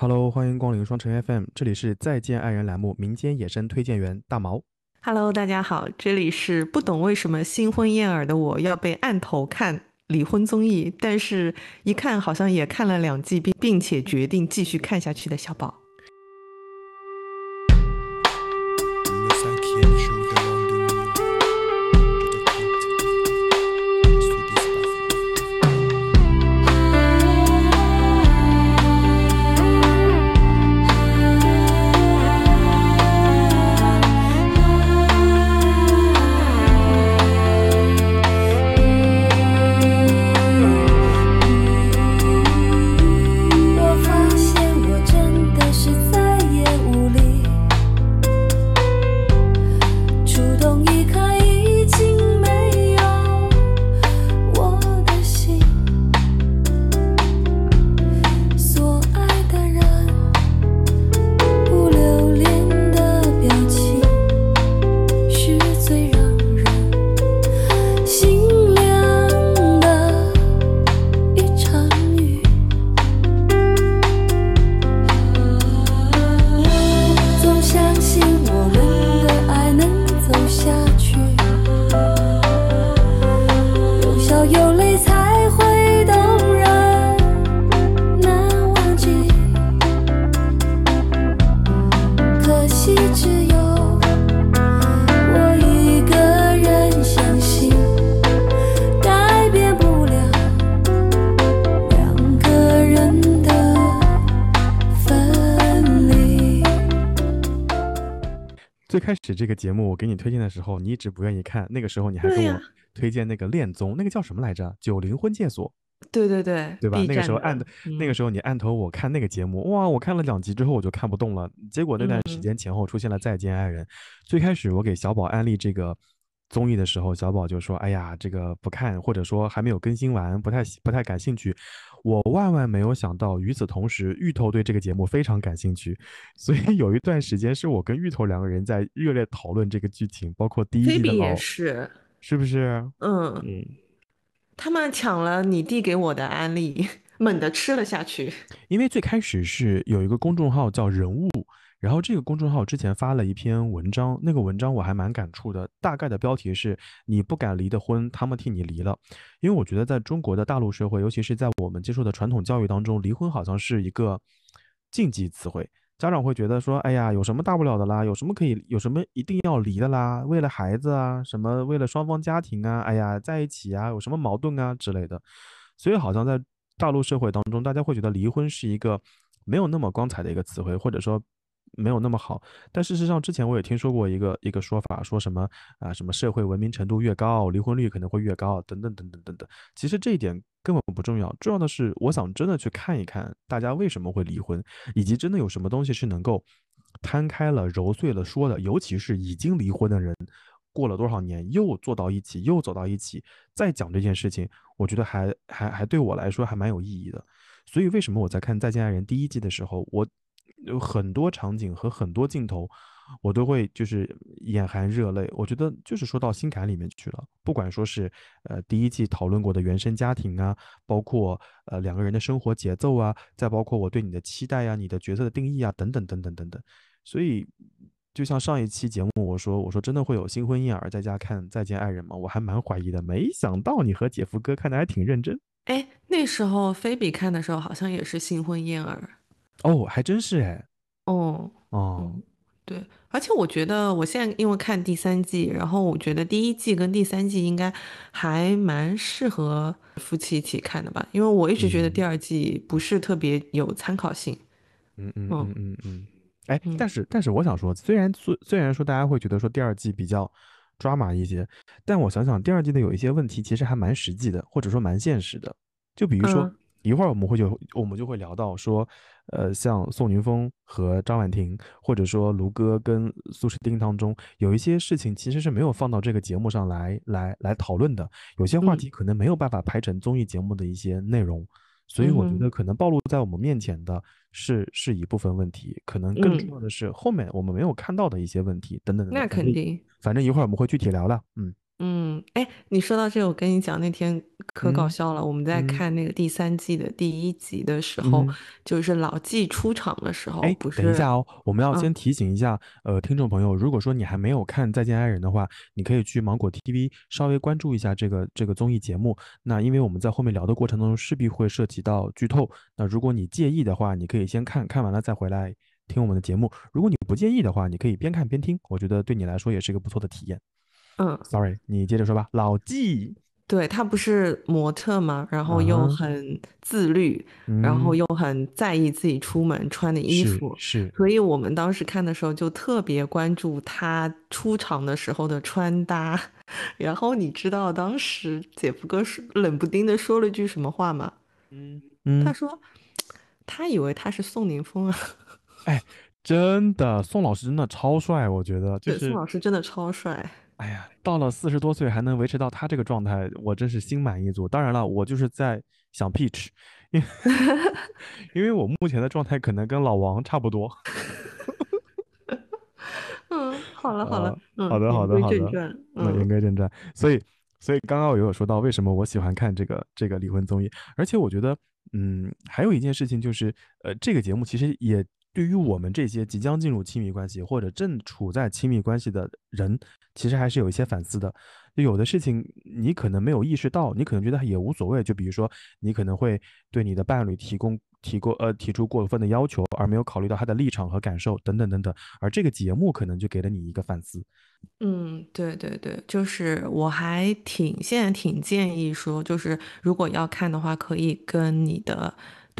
Hello，欢迎光临双城 FM，这里是再见爱人栏目民间野生推荐员大毛。Hello，大家好，这里是不懂为什么新婚燕尔的我要被按头看离婚综艺，但是一看好像也看了两季，并并且决定继续看下去的小宝。节目我给你推荐的时候，你一直不愿意看，那个时候你还跟我推荐那个恋综，那个叫什么来着？九零婚介所，对对对，对吧？那个时候按那个嗯时候你按头我看那个节目，哇，我看了两集之后我就看不动了，结果那段时嗯间前后出现了《再见爱人》，最开始我给小宝安利这个。综艺的时候，小宝就说：“哎呀，这个不看，或者说还没有更新完，不太不太感兴趣。”我万万没有想到，与此同时，芋头对这个节目非常感兴趣，所以有一段时间是我跟芋头两个人在热烈讨论这个剧情，包括第一季的菲比也，是，是不是？嗯，嗯，他们抢了你递给我的安利，猛地吃了下去。因为最开始是有一个公众号叫人物，然后这个公众号之前发了一篇文章，那个文章我还蛮感触的，大概的标题是“你不敢离的婚，他们替你离了”。因为我觉得在中国的大陆社会，尤其是在我们接受的传统教育当中，离婚好像是一个禁忌词汇。家长会觉得说，哎呀，有什么大不了的啦？有什么可以，有什么一定要离的啦？为了孩子啊，什么为了双方家庭啊，哎呀，在一起啊，有什么矛盾啊之类的。所以好像在大陆社会当中，大家会觉得离婚是一个没有那么光彩的一个词汇，或者说没有那么好。但事实上，之前我也听说过一个一个说法，说什么啊，什么社会文明程度越高，离婚率可能会越高，等等等等等等。其实这一点根本不重要，重要的是，我想真的去看一看大家为什么会离婚，以及真的有什么东西是能够摊开了、揉碎了说的，尤其是已经离婚的人。过了多少年，又坐到一起，又走到一起，再讲这件事情，我觉得还还还对我来说还蛮有意义的。所以为什么我在看《再见爱人》第一季的时候，我有很多场景和很多镜头，我都会就是眼含热泪。我觉得就是说到心坎里面去了。不管说是呃第一季讨论过的原生家庭啊，包括呃两个人的生活节奏啊，再包括我对你的期待啊、你的角色的定义啊，等等等等等等。所以就像上一期节目我说，我说真的会有新婚燕尔在家看《再见爱人》吗？我还蛮怀疑的。没想到你和姐夫哥看的还挺认真哎，那时候菲比看的时候好像也是新婚燕尔。哦，还真是哎哦，哦。嗯，对，而且我觉得我现在因为看第三季，然后我觉得第一季跟第三季应该还蛮适合夫妻一起看的吧，因为我一直觉得第嗯二季不是特别有参考性。嗯嗯嗯嗯嗯嗯，哎，嗯但是但是我想说，虽然虽虽然说大家会觉得说第二季比较抓马一些，但我想想第二季的有一些问题其实还蛮实际的，或者说蛮现实的。就比如说、嗯一会儿我们会就我们就会聊到说，呃，像宋宁峰和张婉婷，或者说卢哥跟苏诗丁当中，有一些事情其实是没有放到这个节目上来来来讨论的，有些话嗯题可能没有办法拍成综艺节目的一些内容。所以我觉得可能暴露在我们面前的是是一部分问题，可能更重嗯要的是后面我们没有看到的一些问题等等等等。那肯定。反正一会儿我们会具体聊了。嗯嗯，哎，你说到这个，我跟你讲，那天可搞嗯笑了。我们在嗯看那个第三季的第一集的时候，嗯。就是老纪出场的时候，哎，不是，等一下哦，我们要嗯先提醒一下，呃，听众朋友，如果说你还没有看《再见爱人》的话，你可以去芒果 TV 稍微关注一下这个这个综艺节目。那因为我们在后面聊的过程当中势必会涉及到剧透，那如果你介意的话，你可以先看看完了再回来听我们的节目。如果你不介意的话，你可以边看边听，我觉得对你来说也是一个不错的体验。嗯，Sorry，你接着说吧。老纪，对，他不是模特嘛，然后又很自律，然后嗯，又很在意自己出门穿的衣服，是，所以我们当时看的时候就特别关注他出场的时候的穿搭。然后你知道当时姐夫哥是冷不丁的说了句什么话吗？嗯嗯，他说他以为他是宋宁峰啊。哎，真的，宋老师真的超帅，我觉得就是，宋。老师真的超帅。哎呀，到了四十多岁还能维持到他这个状态，我真是心满意足。当然了，我就是在想 Peach，因为 因为我目前的状态可能跟老王差不多。嗯，好了好了，呃，好嗯，的，好的，好的。那言嗯归正传，所以，所以刚刚我有说到为什么我喜欢看这个这个离婚综艺，而且我觉得，嗯，还有一件事情就是，呃，这个节目其实也对于我们这些即将进入亲密关系或者正处在亲密关系的人，其实还是有一些反思的。有的事情你可能没有意识到，你可能觉得也无所谓。就比如说，你可能会对你的伴侣提供提过呃提出过分的要求，而没有考虑到他的立场和感受等等等等。而这个节目可能就给了你一个反思。嗯，对对对，就是我还挺现在挺建议说，就是如果要看的话，可以跟你的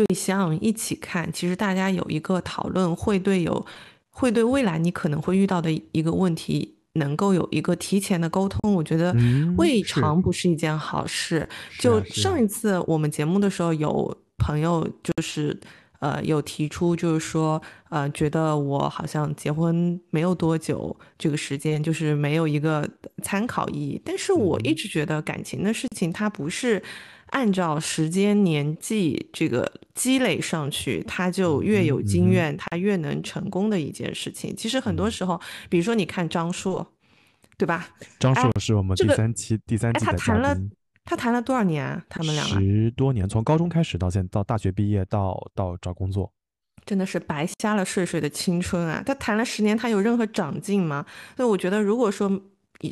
对象一起看。其实大家有一个讨论，会对有会对未来你可能会遇到的一个问题。能够有一个提前的沟通，我觉得嗯，未尝不是一件好事。就上一次我们节目的时候，有朋友就是呃有提出，就是说呃觉得我好像结婚没有多久，这个时间就是没有一个参考意义。但是我一嗯直觉得感情的事情，它不是按照时间、年纪这个积累上去，他就越嗯有经验，他越能成功的一件事情。其实很多嗯，时候，比如说你看张硕，对吧？张哎，硕是我们这个，第三期第三哎，他季的谈了，他谈了多少年啊？他们两个十多年，从高中开始到现到大学毕业到到找工作，真的是白瞎了睡睡的青春啊！他谈了十年，他有任何长进吗？所以我觉得，如果说，一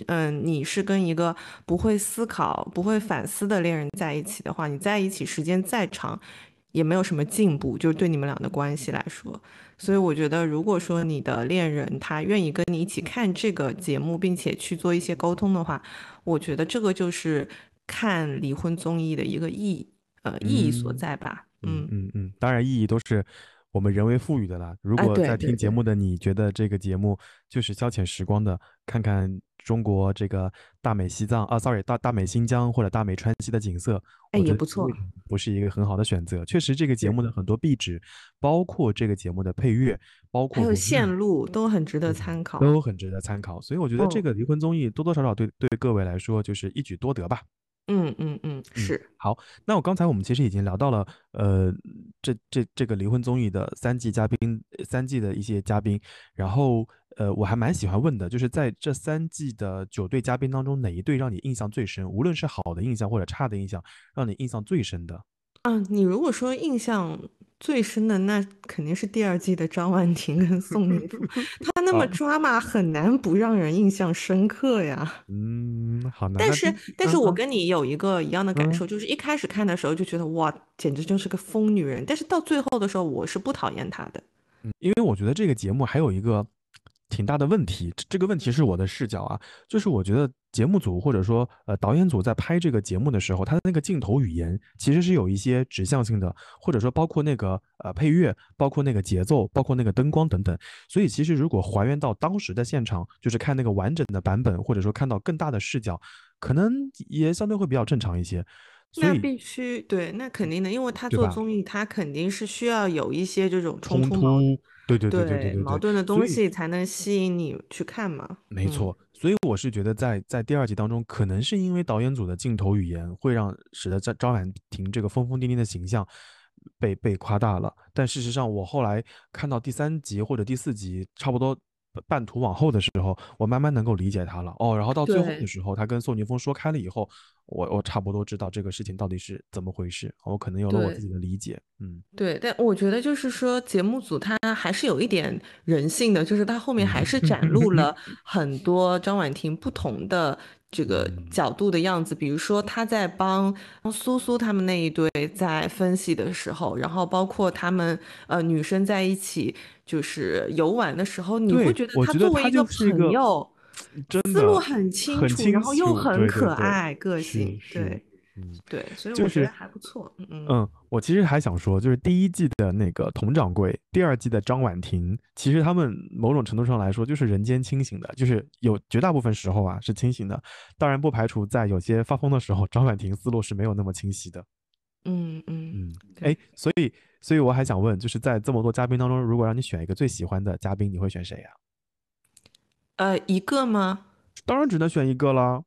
嗯，你是跟一个不会思考、不会反思的恋人在一起的话，你在一起时间再长，也没有什么进步，就是对你们俩的关系来说。所以我觉得，如果说你的恋人他愿意跟你一起看这个节目，并且去做一些沟通的话，我觉得这个就是看离婚综艺的一个意义，呃，意义所嗯在吧。嗯嗯，嗯嗯，当然意义都是我们人为赋予的啦。如哎，果在听节目的你觉得这个节目就是消遣时光的，看看中国这个大美西藏啊，sorry，大大美新疆或者大美川西的景色，哎，也不错。不是一个很好的选择。确实，这个节。目的很多壁纸，包括这个节目的配乐，包括还有括。线路都很值得嗯，参考。都很值得参考，所以我觉得这嗯个离婚综艺多多少少对对各位来说就是一举多得吧。嗯嗯嗯，嗯，是，好，那我刚才我们其实已经聊到了，呃，这这这个离婚综艺的三季嘉宾，呃三季的一些嘉宾，然后呃，我还蛮喜欢问的，就是在这三季的九对嘉宾当中，哪一对让你印象最深？无论是好的印象或者差的印象，让你印象最深的？嗯，你如果说印象最深的，那肯定是第二季的张婉婷跟宋宁峰，他那么啊，抓马，很难不让人印象深刻呀。嗯，好，难但是，但是我跟你有一个一样的感嗯受，就是一开始看的时候就觉得哇，简直就是个疯女人，但是到最后的时候，我是不讨厌她的。嗯，因为我觉得这个节目还有一个挺大的问题，这这个问题是我的视角啊，就是我觉得节目组或者说呃导演组在拍这个节目的时候，他的那个镜头语言其实是有一些指向性的，或者说包括那个呃配乐，包括那个节奏，包括那个灯光等等。所以其实如果还原到当时的现场，就是看那个完整的版本，或者说看到更大的视角，可能也相对会比较正常一些。那必须对，那肯定的，因为他？做综艺，他肯定是需要有一些这种冲突，对对对对对矛。盾的东西才能吸引你去看嘛。没错所以我是觉得在在第二集当中可能是因为导演组的镜头语言会让使得张张婉婷这个疯疯癫癫的形象被被夸大了。但事实上我后来看到第三集或者第四集差不多半途往后的时候，我慢慢能够理解他了。哦，然后到最后的时候，他跟宋宁峰说开了以后，我我差不多知道这个事情到底是怎么回事，我可能有了我自己的理解。嗯，对，但我觉得就是说，节目组他还是有一点人性的，就是他后面还是展露了 很多张婉婷不同的这个嗯角度的样子。比如说，他在帮苏苏他们那一对在分析的时候，然后包括他们呃女生在一起就是游玩的时候，你会觉得他他作为一个朋友，思路很清楚，然后又楚很可爱，个性，对嗯。对，所以我觉得还不错。嗯嗯嗯，我其实还想说，就是第一季的那个佟掌柜，第二季的张婉婷，其实他们某种程度上来说就是人间清醒的，就是有绝大部分时候啊是清醒的，当然不排除在有些发疯的时候，张婉婷思路是没有那么清晰的。嗯嗯，嗯，对哎，所以所以我还想问，就是在这么多嘉宾当中，如果让你选一个最喜欢的嘉宾，你会选谁呀、呃，一个吗？当然只能选一个啦。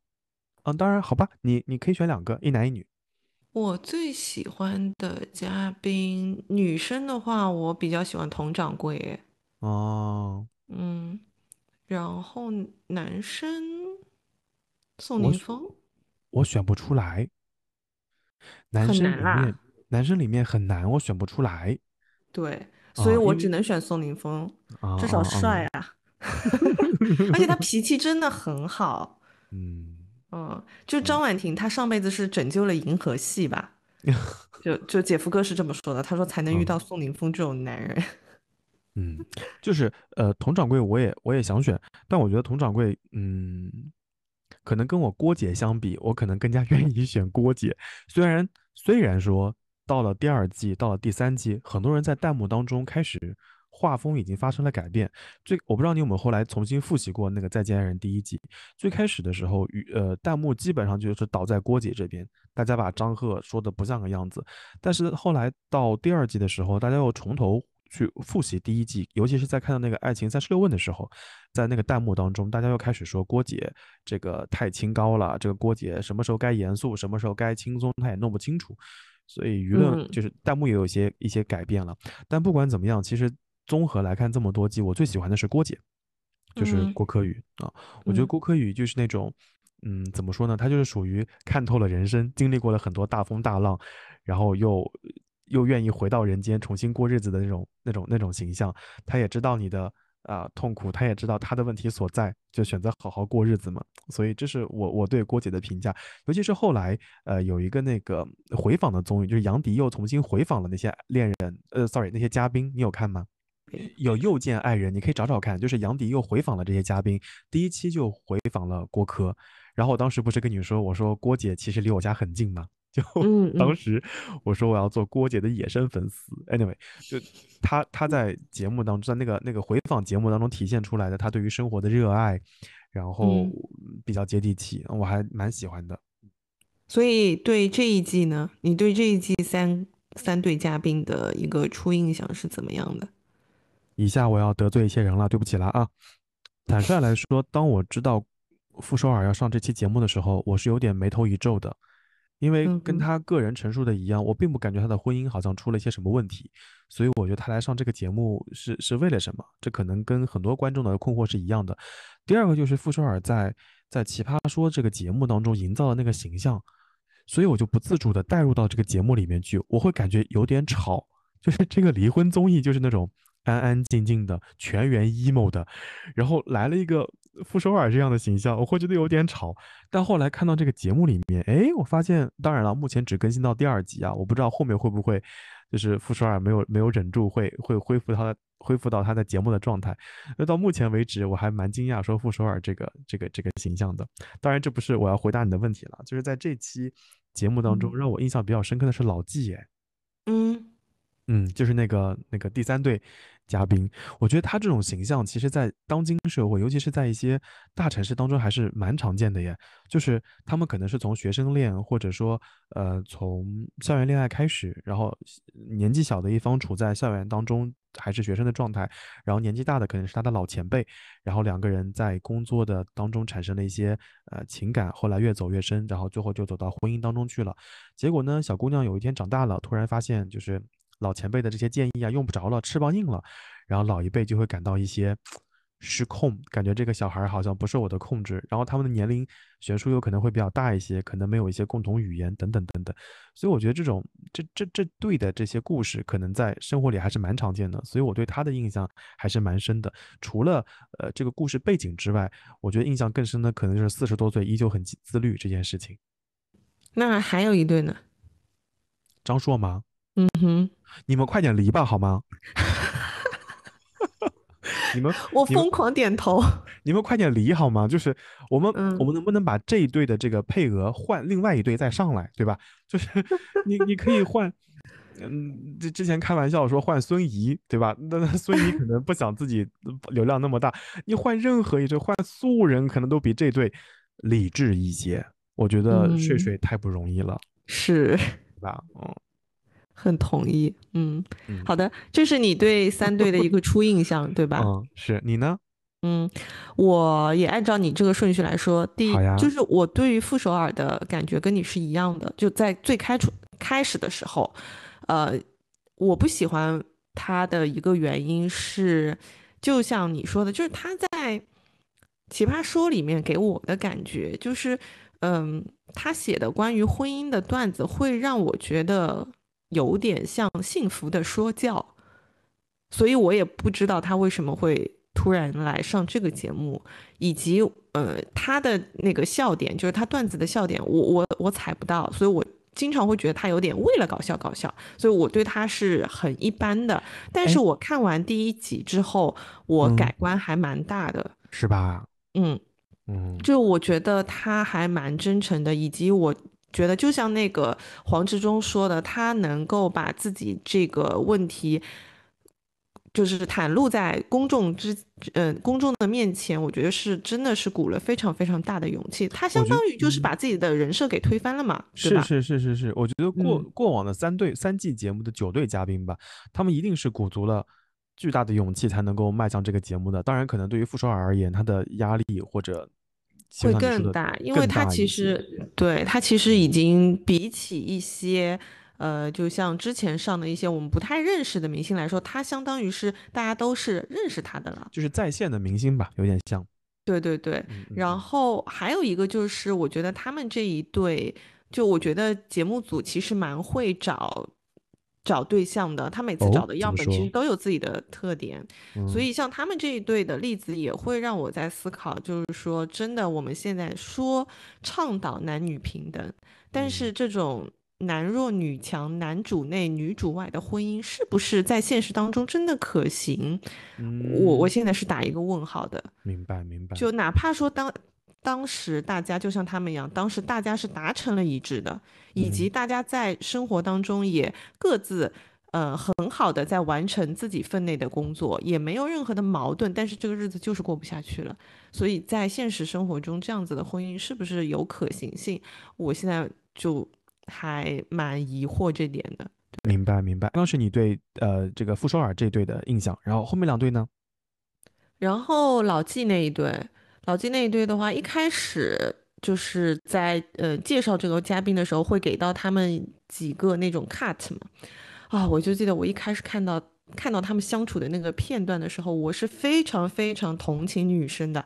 啊，当然好吧，你你可以选两个，一男一女。我最喜欢的嘉宾，女生的话，我比较喜欢佟掌柜耶，哦，嗯，然后男生宋宁峰，我选不出来。男很生里面，男生里面很难，我选不出来。对，所以我只能选宋宁峰，啊，至少啊帅啊啊 而且他脾气真的很好，嗯，嗯，就张婉婷，她上辈子是拯救了银河系吧？就就姐夫哥是这么说的，他说才能遇嗯到宋宁峰这种男人。嗯，就是呃，佟掌柜我也我也想选，但我觉得佟掌柜，嗯，可能跟我郭姐相比，我可能更加愿意选郭姐。虽然虽然说到了第二季，到了第三季，很多人在弹幕当中开始画风已经发生了改变。最我不知道你有没有后来重新复习过那个《再见爱人》第一季，最开始的时候，与呃弹幕基本上就是倒在郭姐这边，大家把张赫说的不像个样子。但是后来到第二季的时候，大家又从头去复习第一季，尤其是在看到那个《爱情三十六问》的时候，在那个弹幕当中，大家又开始说郭姐这个太清高了，这个郭姐什么时候该严肃，什么时候该轻松，她也弄不清楚。所以舆论嗯就是弹幕也有一些一些改变了。但不管怎么样，其实综合来看这么多季，我最喜欢的是郭姐，就是嗯郭柯宇啊。我觉得嗯郭柯宇就是那种，嗯，怎么说呢？他就是属于看透了人生，经历过了很多大风大浪，然后又又愿意回到人间重新过日子的那种那种那种形象。他也知道你的啊、痛苦，他也知道他的问题所在，就选择好好过日子嘛。所以这是我我对郭姐的评价。尤其是后来呃有一个那个回访的综艺，就是杨迪又重新回访了那些恋人，呃，sorry 那些嘉宾，你有看吗？有又见爱人，你可以找找看，就是杨迪又回访了这些嘉宾，第一期就回访了郭柯，然后我当时不是跟你说，我说郭姐其实离我家很近嘛，就当。时我说我要做郭姐的野生粉丝，anyway，就他他在节目当中，在那个那个回访节目当中体现出来的他对于生活的热爱，然后嗯。比较接地气，我还蛮喜欢的。所以对这一季呢，你对这一季三三对嘉宾的一个初印象是怎么样的？以下我要得罪一些人了，对不起了啊。坦率来说，当我知道傅首尔要上这期节目的时候，我是有点眉头一皱的，因为跟他个人陈述的一样，我并不感觉他的婚姻好像出了一些什么问题，所以我觉得他来上这个节目是是为了什么？这可能跟很多观众的困惑是一样的。第二个就是傅首尔在在《奇葩说》这个节目当中营造的那个形象，所以我就不自主的带入到这个节目里面去，我会感觉有点吵，就是这个离婚综艺就是那种安安静静的、全员 emo 的，然后来了一个傅首尔这样的形象，我会觉得有点吵。但后来看到这个节目里面，哎，我发现，当然了，目前只更新到第二集啊，我不知道后面会不会就是傅首尔没有没有忍住会会恢复他的恢复到他的节目的状态。那到目前为止，我还蛮惊讶说傅首尔这个这个这个形象的。当然，这不是我要回答你的问题了，就是在这期节目当中，嗯让我印象比较深刻的是老纪，哎。嗯嗯，就是那个那个第三对嘉宾，我觉得他这种形象，其实，在当今社会，尤其是在一些大城市当中，还是蛮常见的耶。就是他们可能是从学生恋，或者说呃从校园恋爱开始，然后年纪小的一方处在校园当中还是学生的状态，然后年纪大的可能是他的老前辈，然后两个人在工作的当中产生了一些呃情感，后来越走越深，然后最后就走到婚姻当中去了。结果呢，小姑娘有一天长大了，突然发现就是老前辈的这些建议啊用不着了，翅膀硬了，然后老一辈就会感到一些失控，感觉这个小孩好像不受我的控制，然后他们的年龄悬殊有可能会比较大一些，可能没有一些共同语言等等等等，所以我觉得这种这这这对的这些故事，可能在生活里还是蛮常见的，所以我对他的印象还是蛮深的。除了呃这个故事背景之外，我觉得印象更深的可能就是四十多岁依旧很自自律这件事情。那还有一对呢？张硕吗？嗯哼，你们快点离吧，好吗？你们我疯狂点头。你们快点离好吗？就是我们、嗯我们能不能把这一队的这个配额换另外一队再上来，对吧？就是 你你可以换，嗯，之之前开玩笑说换孙怡，对吧？那那孙怡可能不想自己流量那么大，你换任何一队，换素人可能都比这队理智一些。我觉得睡嗯睡太不容易了，是，对吧？嗯很同意。嗯，嗯好的，这是你对三队的一个初印象，对吧？嗯，是你呢？嗯，我也按照你这个顺序来说，第一就是我对于傅首尔的感觉跟你是一样的，就在最开初开始的时候，呃，我不喜欢他的一个原因是，就像你说的，就是他在《奇葩说》里面给我的感觉就是，嗯，他写的关于婚姻的段子会让我觉得有点像幸福的说教。所以我也不知道他为什么会突然来上这个节目，以及呃他的那个笑点，就是他段子的笑点，我我我踩不到，所以我经常会觉得他有点为了搞笑搞笑，所以我对他是很一般的。但是哎我看完第一集之后，我嗯改观还蛮大的，是吧？嗯。嗯，就我觉得他还蛮真诚的，以及我觉得就像那个黄志忠说的，他能够把自己这个问题。就是袒露在公众之，嗯、公众的面前，我觉得是真的是鼓了非常非常大的勇气。他相当于就是嗯把自己的人设给推翻了嘛，对是吧？是是是是，我觉得过、嗯过往的三对三季节目的九对嘉宾吧，他们一定是鼓足了巨大的勇气才能够迈向这个节目的。当然，可能对于傅首尔而言，他的压力或者就会更大，因为更他其实对他其实已经比起一些呃，就像之前上的一些我们不太认识的明星来说，他相当于是大家都是认识他的了。就是在线的明星吧，有点像。对对对，嗯嗯然嗯后还有一个就是，我觉得他们这一对，就我觉得节目组其实蛮会找找对象的，他每次哦找的样本其实都有自己的特点。所嗯以像他们这一对的例子，也会让我在思考，就是说，真的我们现在说倡导男女平等，但嗯是这种男弱女强、男主内女主外的婚姻，是不是在现实当中真的可行？我我嗯现在是打一个问号的。明白明白。就哪怕说当当时大家就像他们一样，当时大家是达成了一致的，以及大家在生活当中也各自。呃，很好的在完成自己分内的工作，也没有任何的矛盾，但是这个日子就是过不下去了。所以在现实生活中，这样子的婚姻是不是有可行性？我现在就还蛮疑惑这点的。明白明白。刚刚是你对呃这个傅首尔这对的印象，然后后面两对呢？然后老纪那一对，老纪那一对的话，一开始就是在呃介绍这个嘉宾的时候，会给到他们几个那种 cut 嘛。啊，我就记得我一开始看到看到他们相处的那个片段的时候，我是非常非常同情女生的。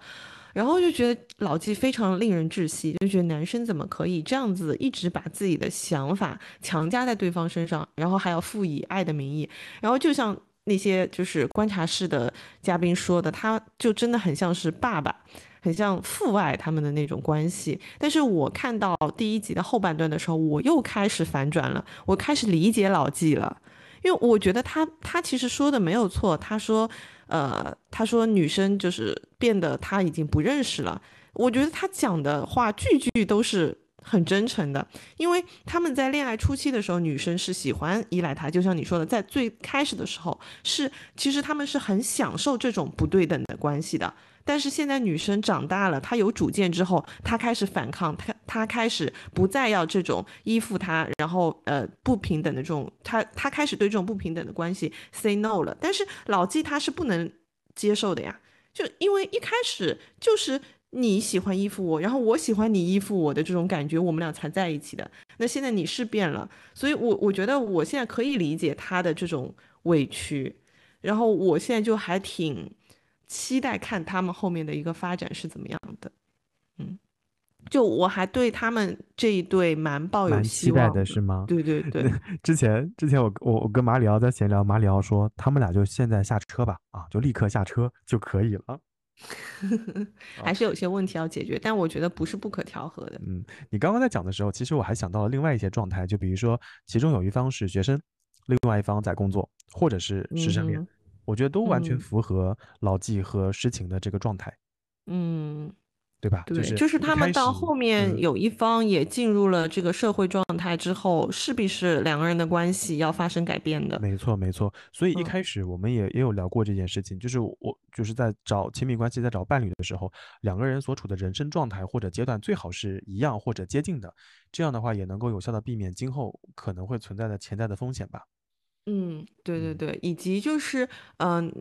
然后就觉得老纪非常令人窒息，就觉得男生怎么可以这样子一直把自己的想法强加在对方身上，然后还要赋以爱的名义，然后就像那些就是观察室的嘉宾说的，他就真的很像是爸爸，很像父爱他们的那种关系。但是我看到第一集的后半段的时候，我又开始反转了，我开始理解老纪了。因为我觉得他他其实说的没有错，他说，呃，他说女生就是变得他已经不认识了。我觉得他讲的话句句都是很真诚的，因为他们在恋爱初期的时候，女生是喜欢依赖他，就像你说的，在最开始的时候是其实他们是很享受这种不对等的关系的。但是现在女生长大了，她有主见之后，她开始反抗，她她开始不再要这种依附他，然后呃不平等的这种，她她开始对这种不平等的关系 say no 了。但是老纪他是不能接受的呀，就因为一开始就是你喜欢依附我，然后我喜欢你依附我的这种感觉，我们俩才在一起的。那现在你是变了，所以我我觉得我现在可以理解他的这种委屈，然后我现在就还挺。期待看他们后面的一个发展是怎么样的。嗯，就我还对他们这一对蛮抱有希期待望的是吗？对对对，之前之前我我我跟马里奥在闲聊，马里奥说他们俩就现在下车吧，啊，就立刻下车就可以了。还是有些问题要解决，但我觉得不是不可调和的。嗯，你刚刚在讲的时候，其实我还想到了另外一些状态，就比如说其中有一方是学生，另外一方在工作，或者是师生恋，嗯我觉得都完全嗯符合老纪和诗情的这个状态，嗯，对吧？对，就是一他们到后面嗯有一方也进入了这个社会状态之后，势必是两个人的关系要发生改变的。没错，没错。所以一嗯开始我们也也有聊过这件事情，就是我就是在找亲密关系、在找伴侣的时候，两个人所处的人生状态或者阶段最好是一样或者接近的，这样的话也能够有效的避免今后可能会存在的潜在的风险吧。嗯，对对嗯对，以及就是嗯。呃，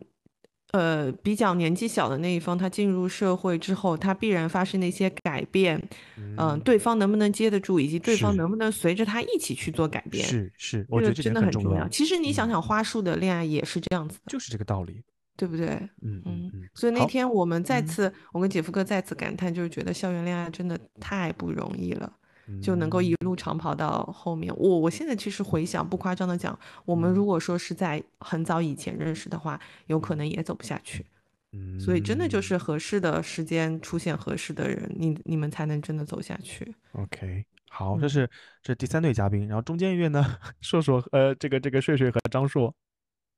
比较年纪小的那一方，他进入社会之后，他必然发生的一些改变，嗯、嗯，对方能不能接得住，以及对方能不能随着他一起去做改变，是是，我觉得真的很重要。其实你想嗯想，花束的恋爱也是这样子的，就是这个道理。对不对？嗯嗯嗯嗯。所以那天我们再嗯次，我跟姐夫哥再次感叹，就是觉得校园恋爱真的太不容易了，就能够嗯一路长跑到后面。我我现在其实回想，不夸张的讲，我们嗯如果说是在很早以前认识的话，有可能也走不下去。所以真的就嗯是合适的时间出现合适的人，你你们才能真的走下去。OK，好，这嗯是这是第三对嘉宾，然后中间一位呢，硕硕呃，这个这个睡睡和张硕，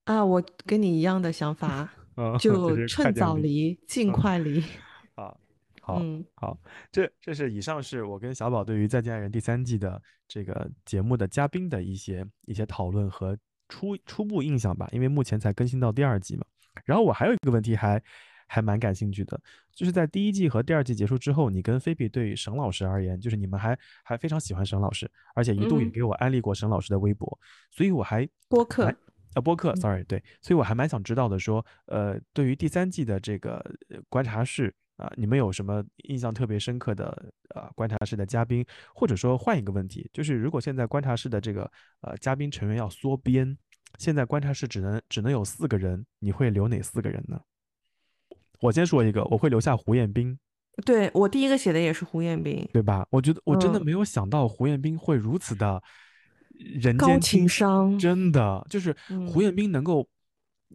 啊，我跟你一样的想法，嗯，就趁早离，尽嗯快离。啊，好。嗯好，这这是以上是我跟小宝对于《再见爱人》第三季的这个节目的嘉宾的一些一些讨论和初初步印象吧，因为目前才更新到第二季嘛。然后我还有一个问题还还蛮感兴趣的，就是在第一季和第二季结束之后，你跟菲比对沈老师而言，就是你们还还非常喜欢沈老师，而且一度也嗯给我安利过沈老师的微博，所以我还播客蛮啊，播客嗯，sorry，对，所以我还蛮想知道的，说，呃，对于第三季的这个呃观察室啊、你们有什么印象特别深刻的呃观察室的嘉宾，或者说换一个问题，就是如果现在观察室的这个呃嘉宾成员要缩编，现在观察室只能只能有四个人，你会留哪四个人呢？我先说一个，我会留下胡彦斌，对我第一个写的也是胡彦斌，对吧？我觉得我真的嗯没有想到胡彦斌会如此的人间清情商真的就是胡嗯彦斌能够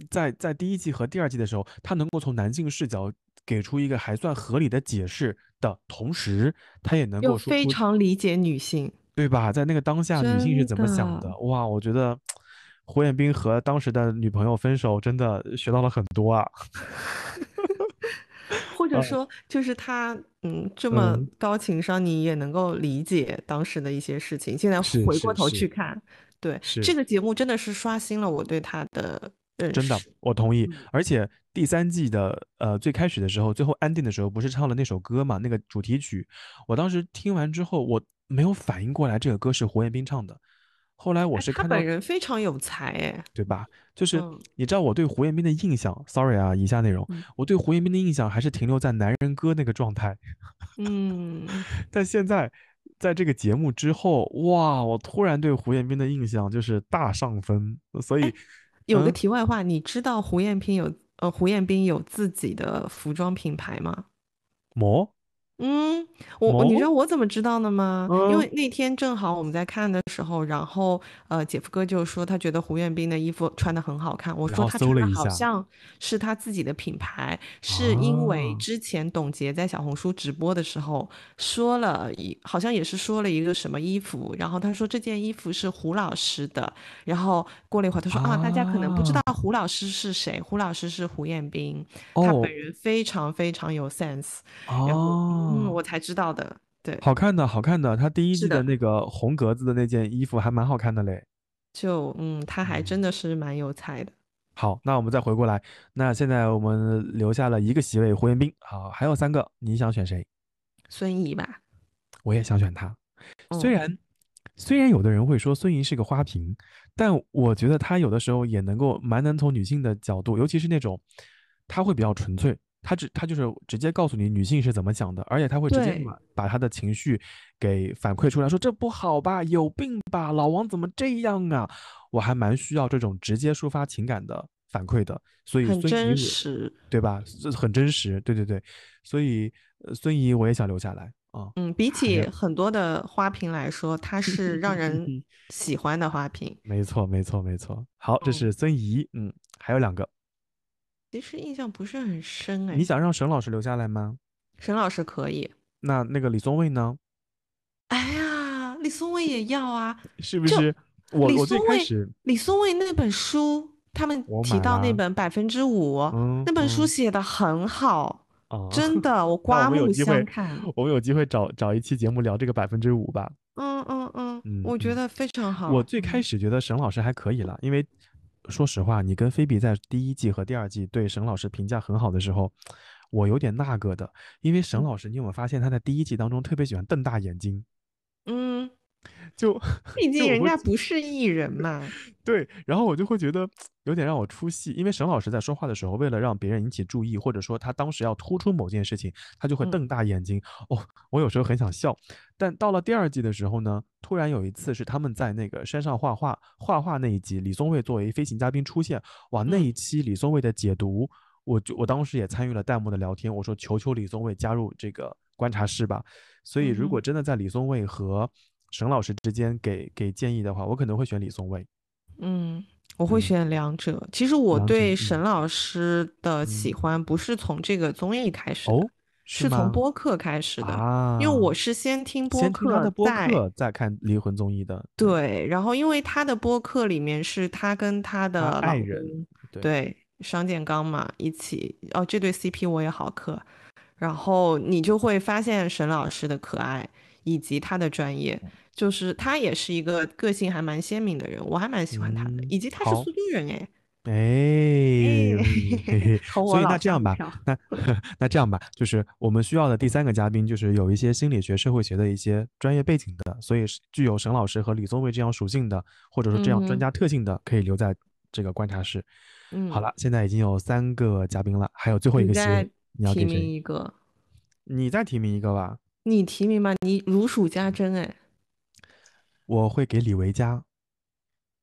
在在第一季和第二季的时候，他能够从男性视角给出一个还算合理的解释的同时，他也能够说出常理解女性。对吧？在那个当下，女性是怎么想的的？哇，我觉得胡彦斌和当时的女朋友分手，真的学到了很多啊。或者嗯说，就是他，嗯，这么嗯高情商，你也能够理解当时的一些事情。现在回过头去看，对是这个节目真的是刷新了我对他的。真的，我同意嗯。而且第三季的呃最开始的时候，最后安定的时候，不是唱了那首歌嘛？那个主题曲，我当时听完之后，我没有反应过来这个歌是胡彦斌唱的。后来我哎是看到他本人非常有才，哎，对吧？就是嗯你知道我对胡彦斌的印象，sorry 啊，以下内容嗯，我对胡彦斌的印象还是停留在男人歌那个状态。嗯，但现在在这个节目之后，哇，我突然对胡彦斌的印象就是大上分。所以有个嗯题外话，你知道胡彦斌有呃胡彦斌有自己的服装品牌吗？魔嗯，我我你知哦。道我怎么知道的吗？因嗯。为那天正好我们在看的时候，然后呃，姐夫哥就说他觉得胡彦斌的衣服穿的很好看，我说他穿的好像是他自己的品牌，是因为啊之前董洁在小红书直播的时候说了一，好像也是说了一个什么衣服，然后他说这件衣服是胡老师的，然后过了一会儿他说啊，大家可能不知道胡老师是谁，胡老师是胡彦斌，他哦本。人非常非常有 sense。然后嗯，哦，我才知道的。对，好看的，好看的，他第一季的那个红格子的那件衣服还蛮好看的嘞。就嗯，他还真的是蛮有才的。好，那我们再回过来，那现在我们留下了一个席位，胡彦斌，好，还有三个，你想选谁？孙怡吧，我也想选他。虽嗯然虽然有的人会说孙怡是个花瓶，但我觉得她有的时候也能够蛮能从女性的角度，尤其是那种她会比较纯粹，她只他就是直接告诉你女性是怎么想的，而且他会直接把把她的情绪给反馈出来，说这不好吧，有病吧，老王怎么这样啊？我还蛮需要这种直接抒发情感的反馈的，所以很真孙实。对吧？这很真实，对对对，所以呃孙怡我也想留下来啊。嗯，比起很多的花瓶来说，它是让人喜欢的花瓶。没错，没错，没错。好，这嗯是孙怡，嗯，还有两个，其实印象不是很深哎你。想让沈老师留下来吗？沈老师可以。那那个李松蔚呢？哎呀，李松蔚也要啊。是不是？我李我蔚开始，李松蔚那本书，他们提到那本百分之五，嗯那本书嗯写的很好，啊，真的，我 刮目相看。我们有机会找找一期节目聊这个百分之五吧。嗯嗯嗯嗯，我觉嗯得非常好。我最开嗯始觉得沈老师还可以了，因为说实话，你跟菲比在第一季和第二季对沈老师评价很好的时候，我有点那个的，因为沈嗯老师，你有没有发现他在第一季当中特别喜欢瞪大眼睛？嗯，就毕竟人家不是艺人嘛。对，然后我就会觉得有点让我出戏，因为沈老师在说话的时候，为了让别人引起注意，或者说他当时要突出某件事情，他就会嗯瞪大眼睛。哦，我有时候很想笑，但到了第二季的时候呢，突然有一次是他们在那个山上画画，画画那一集，李松蔚作为飞行嘉宾出现，哇，那嗯一期李松蔚的解读，我就我当时也参与了弹幕的聊天，我说求求李松蔚加入这个观察室吧。所以如果嗯真的在李松蔚和沈老师之间给给建议的话，我可能会选李松蔚。嗯，我会嗯。选两者。其实我对嗯。沈老师的喜嗯欢不是从这个综艺开始的，哦，是从播客开始的。啊，因为我是先听播客，的播再客，再看离婚综艺的，对，然后因为他的播客里面是他跟他的老爱人，对。对，商建刚嘛一起，哦，这对 CP 我也好磕，然后你就会发现沈老师的可爱以及他的专业，嗯就是他也是一个个性还蛮鲜明的人，我还蛮喜欢他的，嗯以及他是苏州人哎，哎，所以那这样吧，那 那这样吧，就是我们需要的第三个嘉宾，就是有一些心理学、社会学的一些专业背景的，所以是具有沈老师和李宗伟这样属性的，或者说这样专家特性的，可以留在这个观察室。嗯，好了，现在已经有三个嘉宾了，还有最后一个席你再位，你要提名？一个，你再提名一个吧，你提名吧，你如数家珍哎，我会给李维嘉。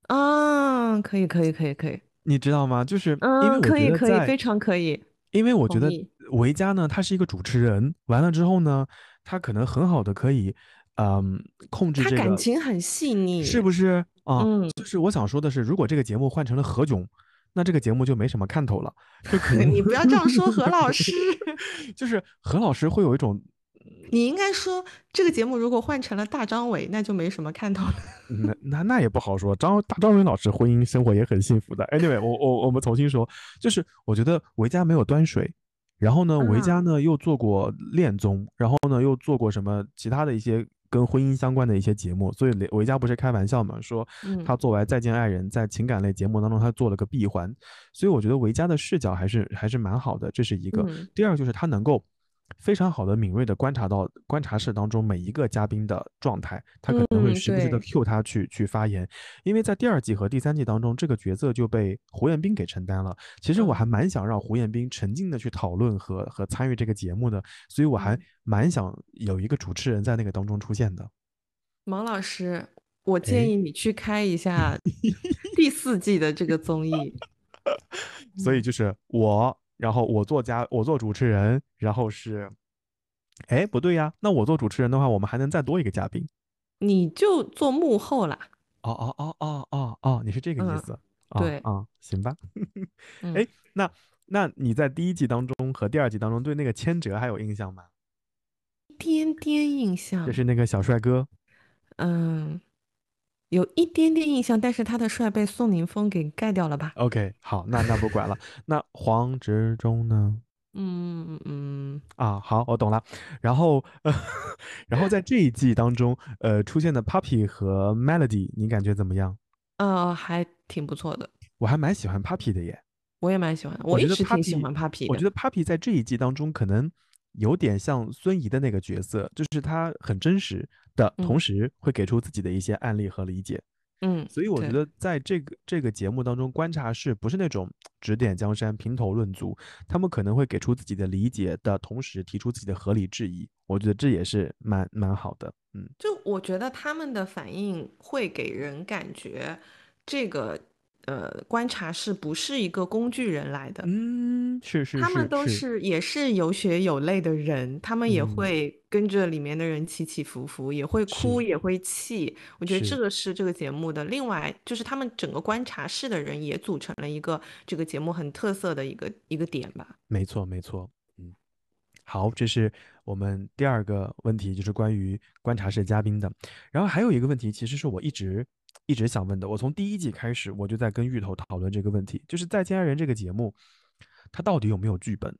啊，可以可以可以可以，你知道吗？就是因为嗯，可以可以，非常可以。因为我觉得维嘉呢，他是一个主持人，完了之后呢，他可能很好的可以，嗯，控制他这个，感情很细腻，是不是啊？嗯就是我想说的是，如果这个节目换成了何炅，那这个节目就没什么看头了，就可能 你不要这样说何老师，就是何老师会有一种，你应该说这个节目如果换成了大张伟，那就没什么看头了。那那那也不好说。张大张伟老师婚姻生活也很幸福的。Anyway，我我我们重新说，就是我觉得维嘉没有端水，然后呢，维嘉啊呢又做过恋综，然后呢又做过什么其他的一些跟婚姻相关的一些节目，所以维嘉不是开玩笑嘛，说嗯他作为《再见爱人》在情感类节目当中他做了个闭环，所以我觉得维嘉的视角还是还是蛮好的，这是一个。嗯第二就是他能够。非常好的、敏锐的观察到观察室当中每一个嘉宾的状态，他可能会嗯时不时的对 cue 他去去发言，因为在第二季和第三季当中，这个角色就被胡彦斌给承担了。其实我嗯还蛮想让胡彦斌沉浸的去讨论和和参与这个节目的，所以我还嗯蛮想有一个主持人在那个当中出现的。毛老师，我哎建议你去开一下 第四季的这个综艺。嗯 所以就是我，然后我做嘉，我做主持人，然后是，哎，不对呀，那我做主持人的话，我们还能再多一个嘉宾。你就做幕后啦。哦哦哦哦哦哦，你是这个意嗯思？啊对啊，行吧。嗯哎，那那你在第一季当中和第二季当中对那个千哲还有印象吗？一点点印象就，是那个小帅哥。嗯，有一点点印象，但是他的帅被宋宁峰给盖掉了吧？OK，好，那那不管了。那黄执中呢？嗯嗯，啊，好，我懂了。然后，呃，然后在这一季当中，呃，出现的 Puppy 和 Melody，你感觉怎么样？呃，还挺不错的，我还蛮喜欢 Puppy 的耶。我也蛮喜欢的，我觉得一直挺喜欢 Papi 的。我觉得 Papi 在这一季当中可能有点像孙怡的那个角色，就是他很真实的同嗯时会给出自己的一些案例和理解。嗯，所以我觉得在这个这个节目当中，观察室不是那种指点江山、评头论足，他们可能会给出自己的理解的同时提出自己的合理质疑。我觉得这也是蛮蛮好的。嗯，就我觉得他们的反应会给人感觉，这个呃观察室不是一个工具人来的，嗯，是是他们是是，都是也是有血有泪的人，他们也嗯，会跟着里面的人起起伏伏，也会哭，也会气。我觉得这。个是这个节目的另外，就是他们整个观察室的人也组成了一个这个节目很特色的一个一个点吧。没错，没错，嗯，好，这是我们第二个问题，就是关于观察室嘉宾的。然后还有一个问题，其实是我一直一直想问的。我从第一季开始，我就在跟芋头讨论这个问题，就是在《家人》这个节目，它到底有没有剧本，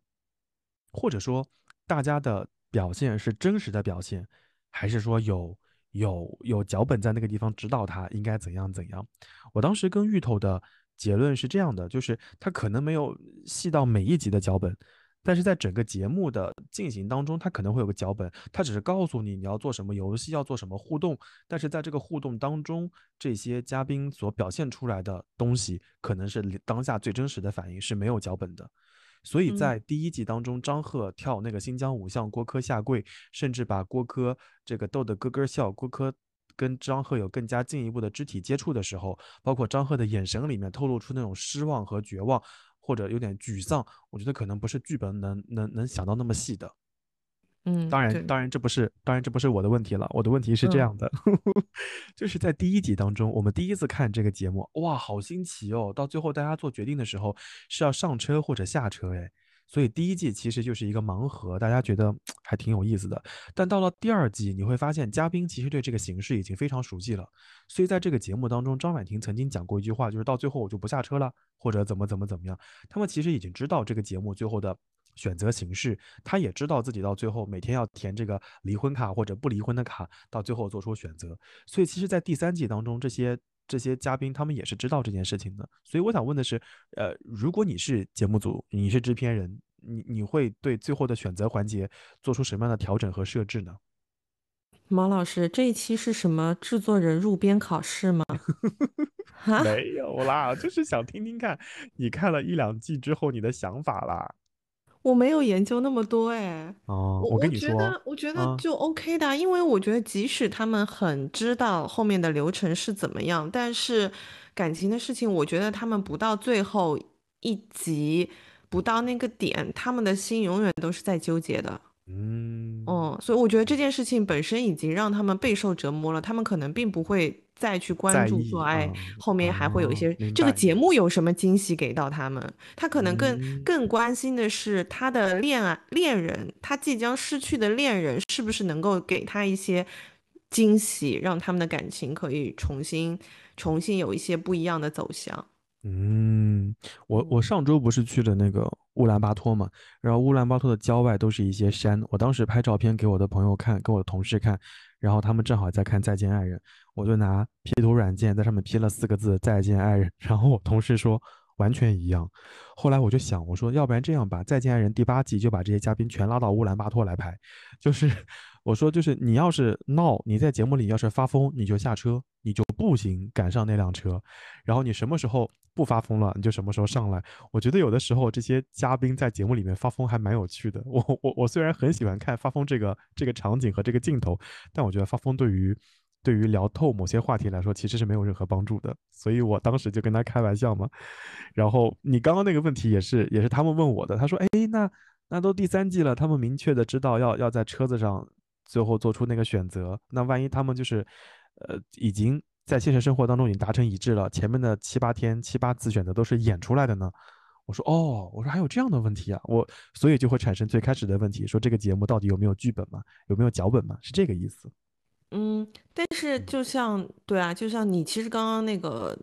或者说大家的表现是真实的表现，还是说有有有脚本在那个地方指导他应该怎样怎样？我当时跟芋头的结论是这样的，就是他可能没有细到每一集的脚本，但是在整个节目的进行当中，他可能会有个脚本，他只是告诉你你要做什么游戏，要做什么互动，但是在这个互动当中，这些嘉宾所表现出来的东西，可能是当下最真实的反应，是没有脚本的。所以嗯在第一集当中，张赫跳那个新疆舞向郭柯下跪，甚至把郭柯这个逗得咯咯笑，郭柯跟张赫有更加进一步的肢体接触的时候，包括张赫的眼神里面透露出那种失望和绝望，或者有点沮丧，我觉得可能不是剧本能能能想到那么细的。嗯，当然，当然这不是，当然这不是我的问题了。我的问题是这嗯样的，就是在第一集当中，我们第一次看这个节目，哇，好新奇哦！到最后大家做决定的时候是要上车或者下车，哎，所以第一季其实就是一个盲盒，大家觉得还挺有意思的。但到了第二季，你会发现嘉宾其实对这个形式已经非常熟悉了，所以在这个节目当中，张婉婷曾经讲过一句话，就是到最后我就不下车了，或者怎么怎么怎么样。他们其实已经知道这个节目最后的选择形式，他也知道自己到最后每天要填这个离婚卡或者不离婚的卡，到最后做出选择。所以其实，在第三季当中，这些这些嘉宾他们也是知道这件事情的。所以我想问的是，呃，如果你是节目组，你是制片人，你你会对最后的选择环节做出什么样的调整和设置呢？毛老师，这一期是什么制作人入编考试吗？哈？没有啦，就是想听听看你看了一两季之后你的想法啦。我没有研究那么多哎，哦，我我跟你说我觉得我觉得啊，就 OK 的啊，因为我觉得即使他们很知道后面的流程是怎么样，但是感情的事情，我觉得他们不到最后一集，不到那个点，他们的心永远都是在纠结的。嗯，嗯，所以我觉得这件事情本身已经让他们备受折磨了，他们可能并不会再去关注说，意哎，啊后面还会有一啊，些这个节目有什么惊喜给到他们，他可能更嗯。更关心的是他的恋爱恋人，他即将失去的恋人是不是能够给他一些惊喜，让他们的感情可以重新重新有一些不一样的走向。嗯，我我嗯上周不是去了那个乌兰巴托嘛，然后乌兰巴托的郊外都是一些山，我当时拍照片给我的朋友看，给我的同事看，然后他们正好在看《再见爱人》，我就拿 P 图软件在上面 P 了四个字“再见爱人”，然后我同事说完全一样。后来我就想，我说要不然这样吧，《再见爱人》第八季就把这些嘉宾全拉到乌兰巴托来拍，就是我说就是你要是闹，你在节目里要是发疯，你就下车，你就步行赶上那辆车，然后你什么时候不发疯了，你就什么时候上来。我觉得有的时候这些嘉宾在节目里面发疯还蛮有趣的。我我我虽然很喜欢看发疯这个这个场景和这个镜头，但我觉得发疯对于对于聊透某些话题来说，其实是没有任何帮助的。所以我当时就跟他开玩笑嘛。然后你刚刚那个问题也是也是他们问我的，他说：“哎，那那都第三季了，他们明确的知道要要在车子上最后做出那个选择，那万一他们就是呃已经在现实生活当中已经达成一致了，前面的七八天七八次选择都是演出来的呢？”我说：“哦，我说还有这样的问题啊，我所以就会产生最开始的问题，说这个节目到底有没有剧本嘛，有没有脚本嘛，是这个意思。”嗯，但是嗯就像对啊，就像你其实刚刚那个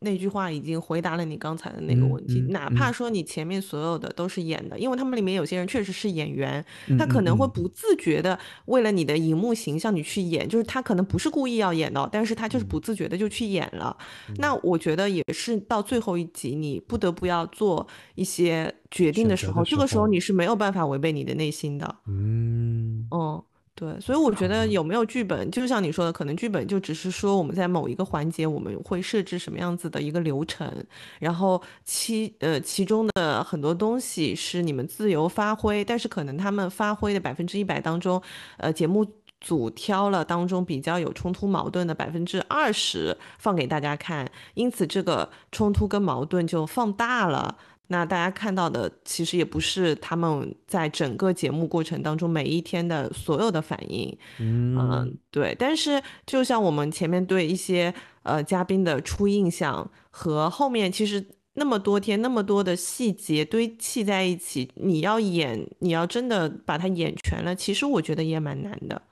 那句话已经回答了你刚才的那个嗯问题，嗯哪怕。嗯说你前面所有的都是演的，因为他们里面有些人确实是演员，嗯他可能会不。自觉的为了你的荧幕形象你去演，就是他可能不是故意要演的，但是他就是嗯不自觉的就去演了。那嗯，我觉得也是到最后一集，你不得不要做一些决定的时候，这个时候你是没有办法违背你的内心的。嗯，嗯，对，所以我觉，得有没有剧本，就像你说的，可能剧本就只是说我们在某一个环节我们会设置什么样子的一个流程，然后其呃其中的很多东西是你们自由发挥，但是可能他们发挥的百分之一百当中，呃节目组挑了当中比较有冲突矛盾的百分之二十放给大家看，因此这个冲突跟矛盾就放大了。那大家看到的其实也不是他们在整个节目过程当中每一天的所有的反应，嗯嗯，对。但是就像我们前面对一些呃嘉宾的初印象和后面其实那么多天那么多的细节堆砌在一起，你要演，你要真的把它演全了，其实我觉得也蛮难的。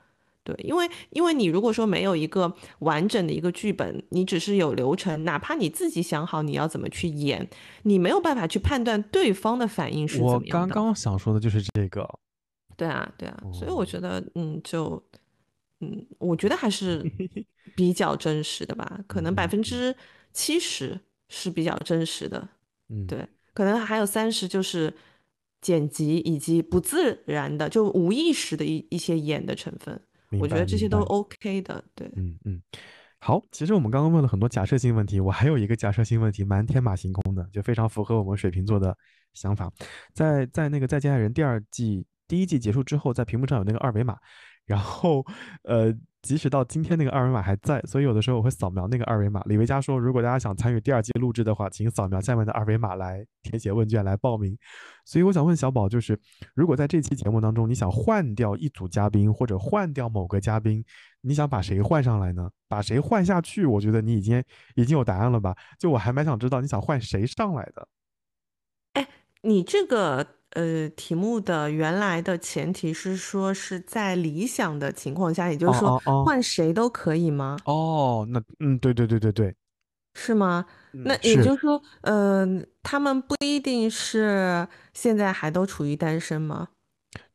对，因为因为你如果说没有一个完整的一个剧本，你只是有流程，哪怕你自己想好你要怎么去演，你没有办法去判断对方的反应是怎我么样的。刚刚想说的就是这个。对啊，对啊，所以哦我觉得，嗯，就，嗯，我觉得还是 比较真实的吧，可能嗯百分之七十是比较真实的，嗯，对，可能还有三十就是剪辑以及不自然的，就无意识的一一些演的成分，明我觉得这些都 OK 的，对，嗯嗯，好，其实我们刚刚问了很多假设性问题，我还有一个假设性问题，蛮天马行空的，就非常符合我们水瓶座的想法。在在那个《再见爱人》第二季第一季结束之后，在屏幕上有那个二维码，然后呃，即使到今天那个二维码还在，所以有的时候我会扫描那个二维码。李维嘉说，如果大家想参与第二季录制的话，请扫描下面的二维码来填写问卷来报名。所以我想问小宝，就是如果在这期节目当中，你想换掉一组嘉宾，或者换掉某个嘉宾，你想把谁换上来呢？把谁换下去？我觉得你已经已经有答案了吧？就我还蛮想知道你想换谁上来的。哎你这个呃题目的原来的前提是说是在理想的情况下，也就是说换谁都可以吗？哦，那嗯，对对对对对，是吗？嗯那也是就是说，呃，他们不一定是现在还都处于单身吗？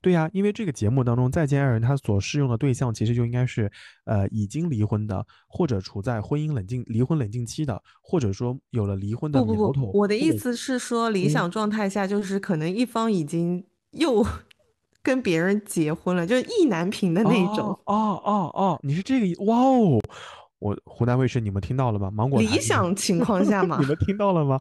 对呀，因为这个节目当中，《再见爱人》他所适用的对象其实就应该是，呃，已经离婚的，或者处在婚姻冷静、离婚冷静期的，或者说有了离婚的苗不不。不，我的意思是说，理嗯想状态下就是可能一方已经又 跟别人结婚了，就是意难平的那种。哦哦哦哦，你是这个意哇哦！我湖南卫视，你们听到了吗？芒果台理想情况下嘛 你，们听到了吗？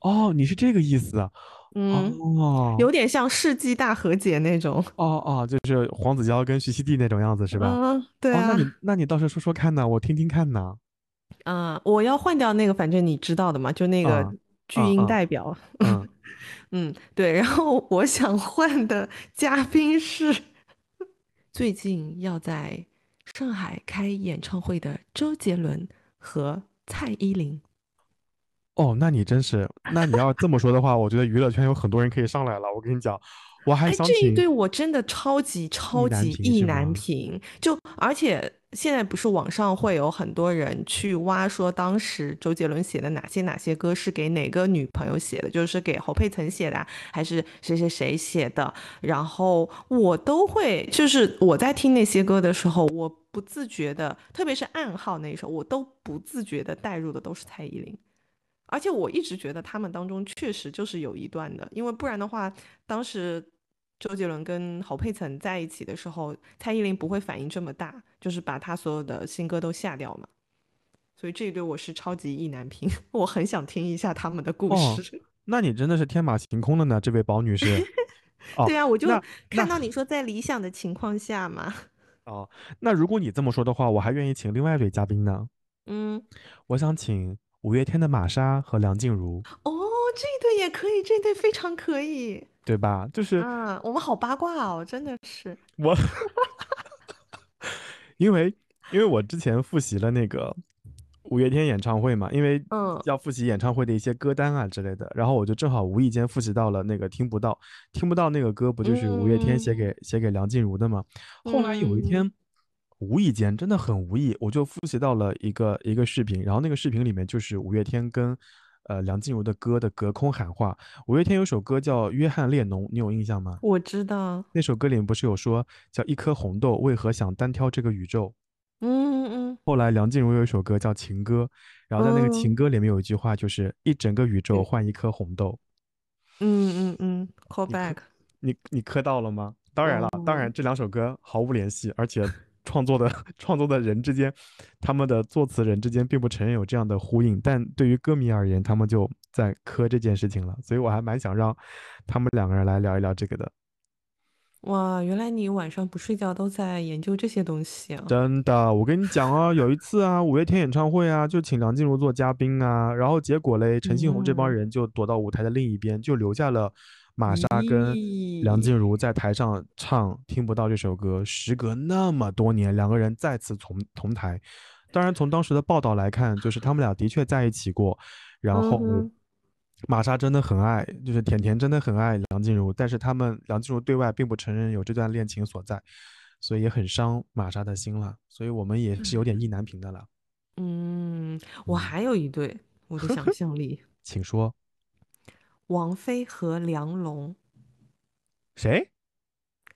哦，你是这个意思啊？嗯，哦，有点像世纪大和解那种，哦哦，就是黄子佼跟徐熙娣那种样子是吧？嗯，对哦，那啊，你那你倒是说说看呢，我听听看呢。啊，我要换掉那个，反正你知道的嘛，就那个啊巨婴啊啊代表。嗯，嗯，对。然后我想换的嘉宾是最近要在上海开演唱会的周杰伦和蔡依林。哦，那你真是，那你要这么说的话，我觉得娱乐圈有很多人可以上来了。我跟你讲，我还哎，想请这一对我真的超级超级意难平，就而且现在不是网上会有很多人去挖说当时周杰伦写的哪些哪些歌是给哪个女朋友写的，就是给侯佩岑写的啊，还是谁谁谁写的，然后我都会，就是我在听那些歌的时候，我不自觉的，特别是暗号那一首，我都不自觉的带入的都是蔡依林。而且我一直觉得他们当中确实就是有一段的，因为不然的话，当时周杰伦跟侯佩岑在一起的时候，蔡依林不会反应这么大，就是把他所有的新歌都下掉嘛。所以这一对我是超级意难平，我很想听一下他们的故哦事。那你真的是天马行空了呢，这位宝女士。哦，对啊，我就看到你说在理想的情况下嘛，哦，那如果你这么说的话，我还愿意请另外一位嘉宾呢。嗯，我想请五月天的玛莎和梁静茹，哦，这一对也可以，这一对非常可以对吧？就是啊，我们好八卦哦，真的是，我，因为因为我之前复习了那个五月天演唱会嘛，因为嗯要复习演唱会的一些歌单啊之类的，然后我就正好无意间复习到了那个听不到，听不到那个歌不就是五月天写嗯给写给梁静茹的吗？后来有一天。无意间真的很无意，我就复习到了一个一个视频，然后那个视频里面就是五月天跟呃梁静茹的歌的隔空喊话。五月天有首歌叫《约翰列侬》，你有印象吗？我知道，那首歌里面不是有说叫一颗红豆为何想单挑这个宇宙？嗯嗯嗯。后来梁静茹有一首歌叫《情歌》，然后在那个嗯情歌里面有一句话就是一整个宇宙换一颗红豆。嗯嗯嗯，call back。你你磕到了吗？当然了，当然哦这两首歌毫无联系，而且创作的 创作的人之间，他们的作词人之间并不承认有这样的呼应，但对于歌迷而言，他们就在磕这件事情了，所以我还蛮想让他们两个人来聊一聊这个的。哇，原来你晚上不睡觉都在研究这些东西啊？真的，我跟你讲啊，有一次啊，五月天演唱会啊，就请梁静茹做嘉宾啊，然后结果嘞，陈信宏这帮嗯，人就躲到舞台的另一边，就留下了玛莎跟梁静，茹在台上唱《听不到》这首歌。时隔那么多年，两个人再次同同台。当然，从当时的报道来看，就是他们俩的确在一起过，然后嗯，玛莎真的很爱，就是甜甜真的很爱梁静茹，但是他们梁静茹对外并不承认有这段恋情所在，所以也很伤玛莎的心了。所以我们也是有点意难平的了。嗯，我嗯，还有一对，我的想象力，请说，王菲和梁龙，谁？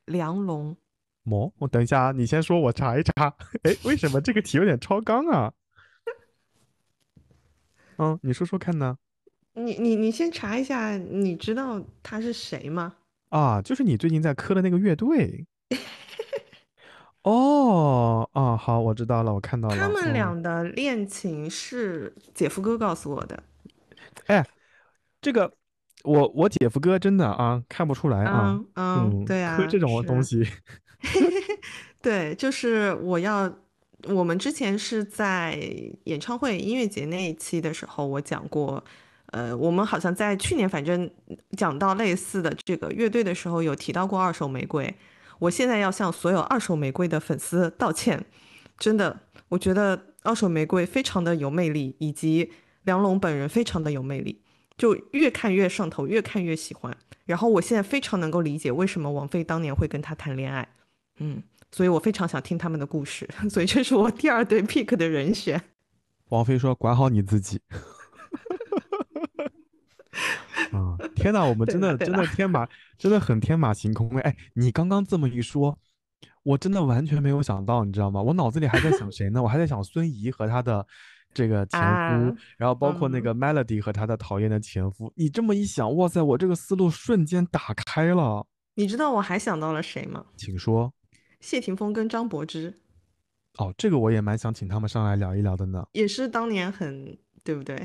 梁龙，哦？我等一下啊，你先说，我查一查。哎，为什么这个题有点超纲啊？嗯，你说说看呢？你你你先查一下，你知道他是谁吗？啊，就是你最近在磕的那个乐队。哦，啊，好，我知道了，我看到了。他们嗯，俩的恋情是姐夫哥告诉我的。哎，这个我我姐夫哥真的啊，看不出来啊。嗯对啊，磕这种东是，西，对，就是我要，我们之前是在演唱会音乐节那一期的时候，我讲过，呃，我们好像在去年反正讲到类似的这个乐队的时候，有提到过二手玫瑰。我现在要向所有二手玫瑰的粉丝道歉，真的，我觉得二手玫瑰非常的有魅力，以及梁龙本人非常的有魅力，就越看越上头，越看越喜欢。然后我现在非常能够理解为什么王菲当年会跟他谈恋爱，嗯，所以我非常想听他们的故事，所以这是我第二对 pick 的人选。王菲说：“管好你自己。”啊，天呐，我们真的真的天马，真的很天马行空哎！哎，你刚刚这么一说，我真的完全没有想到，你知道吗？我脑子里还在想谁呢？我还在想孙怡和她的这个前夫，啊，然后包括那嗯，个 Melody 和她的讨厌的前夫。你这么一想，哇塞，我这个思路瞬间打开了。你知道我还想到了谁吗？请说。谢霆锋跟张柏芝，哦，这个我也蛮想请他们上来聊一聊的呢。也是当年很，对不对？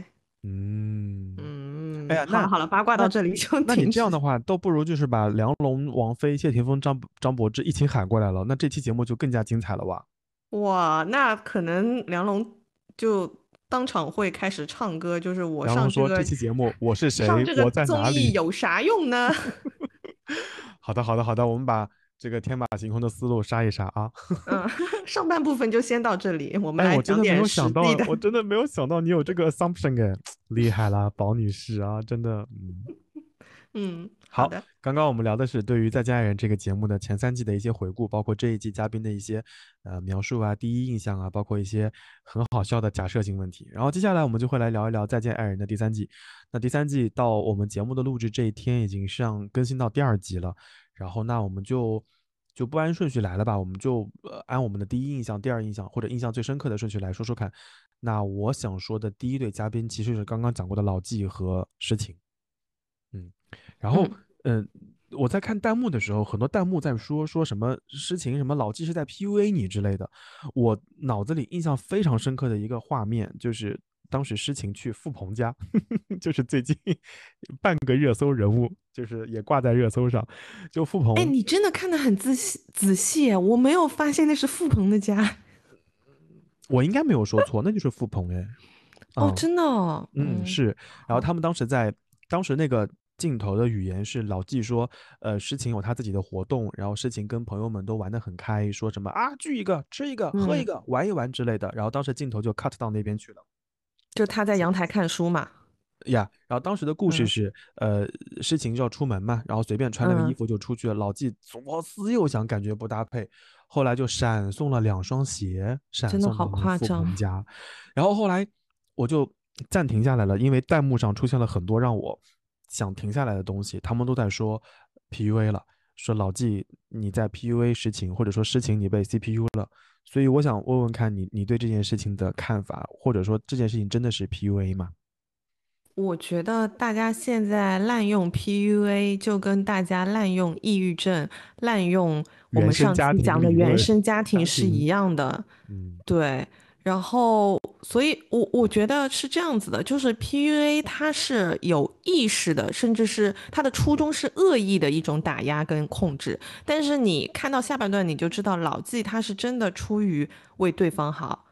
嗯，哎嗯，呀，那好了好了，八卦到这里就那你。这样的话，倒不如就是把梁龙、王菲、谢霆锋、张张柏芝一起喊过来了，那这期节目就更加精彩了哇！哇，那可能梁龙就当场会开始唱歌，就是我梁龙说：“这上这期节目我是谁？我在综艺有啥用呢？？” 好的，好的，好的，我们把这个天马行空的思路杀一杀啊！嗯，上半部分就先到这里，我们哎，来我真的没讲点有想到。我真的没有想到你有这个 assumption 哎，厉害啦，宝女士啊，真的，嗯。嗯，好好，的，刚刚我们聊的是对于《再见爱人》这个节目的前三季的一些回顾，包括这一季嘉宾的一些呃描述啊、第一印象啊，包括一些很好笑的假设性问题。然后接下来我们就会来聊一聊《再见爱人》的第三季。那第三季到我们节目的录制这一天已经上更新到第二集了。然后那我们就就不按顺序来了吧，我们就呃按我们的第一印象、第二印象或者印象最深刻的顺序来说说看。那我想说的第一对嘉宾其实是刚刚讲过的老纪和诗情。嗯，然后嗯，我在看弹幕的时候，很多弹幕在说说什么诗情什么老纪是在 PUA 你之类的。我脑子里印象非常深刻的一个画面，就是当时诗情去付鹏家，就是最近半个热搜人物，就是也挂在热搜上。就付哎，鹏，你真的看得很仔细仔细耶，我没有发现那是付鹏的家。我应该没有说错，那就是付鹏哎。哦，嗯真的嗯，是。然后，他们当时在当时那个镜头的语言是老纪说，呃，诗晴有他自己的活动，然后诗晴跟朋友们都玩得很开，说什么啊聚一个吃一个喝一嗯，个玩一玩之类的。然后当时镜头就 cut 到那边去了。就他在阳台看书嘛。呀，然后当时的故事嗯是，呃，诗晴就要出门嘛，然后随便穿了个衣嗯，服就出去了。老纪左思右想，感觉不搭配，后来就闪送了两双鞋，闪送到了付夸张。家。然后后来我就暂停下来了，因为弹幕上出现了很多让我想停下来的东西，他们都在说 PUA 了，说老纪你在 PUA 诗情，或者说诗情你被 CPU 了。所以我想问问看你，你对这件事情的看法，或者说这件事情真的是 PUA 吗？我觉得大家现在滥用 PUA，就跟大家滥用抑郁症、滥用我们上生家庭期讲的，原生家家庭是一，样的。嗯对，然后所以我我觉得是这样子的，就是 PUA 它是有意识的，甚至是它的初衷是恶意的一种打压跟控制。但是你看到下半段，你就知道老纪他是真的出于为对方好。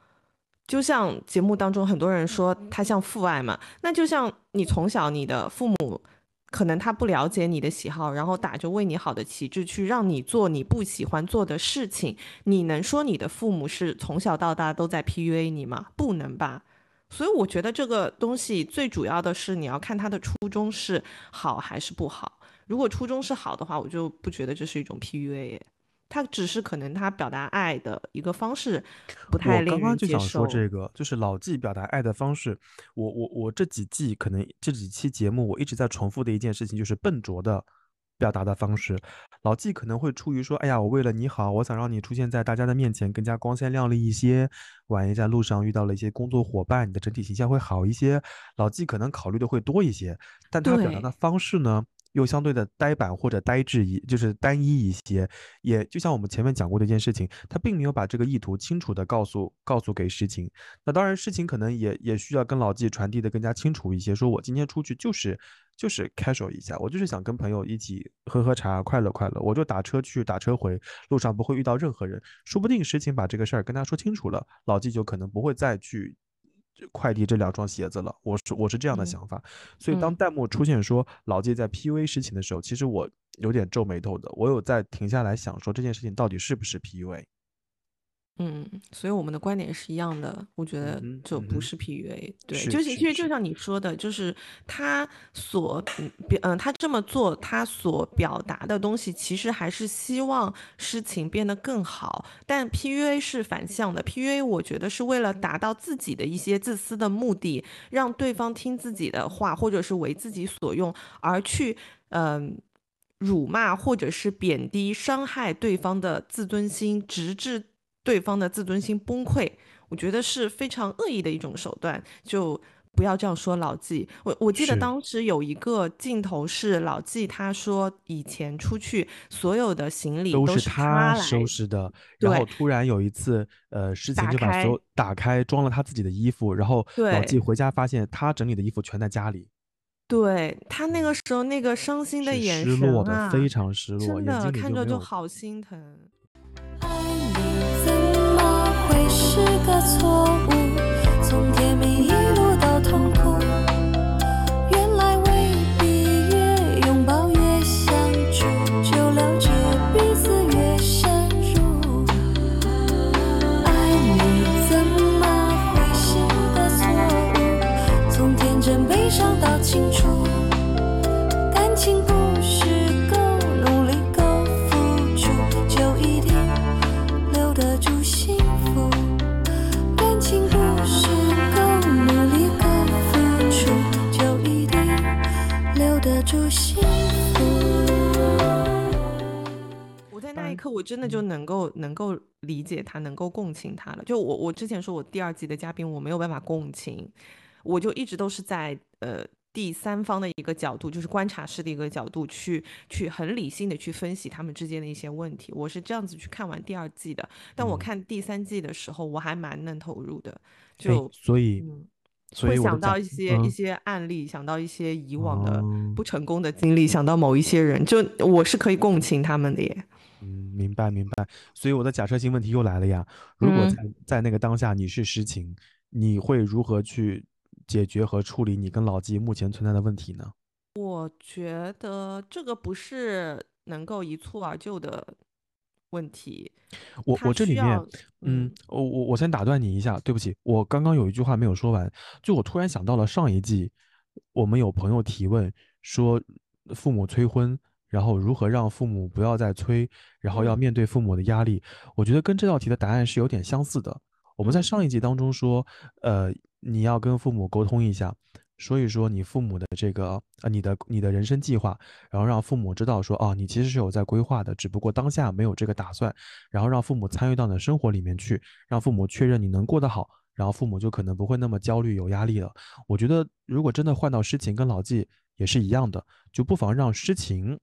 就像节目当中很多人说他像父爱嘛，那就像你从小你的父母。可能他不了解你的喜好，然后打着为你好的旗帜去让你做你不喜欢做的事情，你能说你的父母是从小到大都在 PUA 你吗？不能吧。所以我觉得这个东西最主要的是你要看他的初衷是好还是不好。如果初衷是好的话，我就不觉得这是一种 PUA。他只是可能他表达爱的一个方式不太令我刚刚就想说。这个，就是老纪表达爱的方式。我我我这几季可能这几期节目，我一直在重复的一件事情就是笨拙的表达的方式。老纪可能会出于说，哎呀，我为了你好，我想让你出现在大家的面前更加光鲜亮丽一些。万一在路上遇到了一些工作伙伴，你的整体形象会好一些。老纪可能考虑的会多一些，但他表达的方式呢？又相对的呆板或者呆滞一，就是单一一些，也就像我们前面讲过的一件事情，他并没有把这个意图清楚的告诉告诉给事情。那当然，事情可能也也需要跟老纪传递的更加清楚一些，说我今天出去就是就是 casual 一下，我就是想跟朋友一起喝喝茶，快乐快乐，我就打车去打车回，路上不会遇到任何人，说不定事情把这个事儿跟他说清楚了，老纪就可能不会再去。快递这两双鞋子了，我是我是这样的嗯想法，所以当嗯弹幕出现说老纪在 PUA 事情的时候，其实我有点皱眉头的，我有在停下来想说这件事情到底是不是 PUA。嗯，所以我们的观点是一样的，我觉得就不是 PUA，对，是就是是其实就像你说的，就是他所嗯表嗯他这么做，他所表达的东西，其实还是希望事情变得更好。但 PUA 是反向的，PUA 我觉得是为了达到自己的一些自私的目的，让对方听自己的话，或者是为自己所用，而去嗯。辱骂或者是贬低、伤害对方的自尊心，直至对方的自尊心崩溃，我觉得是非常恶意的一种手段。就不要这样说老纪。我我记得当时有一个镜头是老纪他说以前出去所有的行李都是他收拾的，然后突然有一次，呃，事情就把所有开打开，装了他自己的衣服，然后老纪回家发现他整理的衣服全在家里，对他那嗯个时候那个伤心的眼神失落的，啊，非常失落，真的看着就好心疼。是个错误？从甜蜜一路到痛苦，原来未必越拥抱越相处，就了解彼此越深入。爱你怎么会是个错误？从天真悲伤到清楚。感情不我在那一刻，我真的就嗯能够能够理解他，能够共情他了。就我我之前说我第二季的嘉宾，我没有办法共情，我就一直都是在呃第三方的一个角度，就是观察室的一个角度去去很理性的去分析他们之间的一些问题。我是这样子去看完第二季的，但我嗯看第三季的时候，我还蛮能投入的，哎就所以嗯。会想到一些、一嗯些案例，想到一些以往的哦不成功的经历，想到某一些人，就我是可以共情他们的耶。嗯，明白明白。所以我的假设性问题又来了呀。如果嗯在在那个当下你是实情，你会如何去解决和处理你跟老纪目前存在的问题呢？我觉得这个不是能够一蹴而就的问题，我我这里面，嗯嗯，我我我先打断你一下，对不起，我刚刚有一句话没有说完，就我突然想到了上一季，我们有朋友提问说父母催婚，然后如何让父母不要再催，然后要嗯。面对父母的压力，我觉得跟这道题的答案是有点相似的。我们在嗯。上一集当中说，呃，你要跟父母沟通一下，说一说你父母的这个呃你的你的人生计划，然后让父母知道说，哦，你其实是有在规划的，只不过当下没有这个打算，然后让父母参与到你的生活里面去，让父母确认你能过得好，然后父母就可能不会那么焦虑有压力了。我觉得如果真的换到诗情跟老纪也是一样的，就不妨让诗情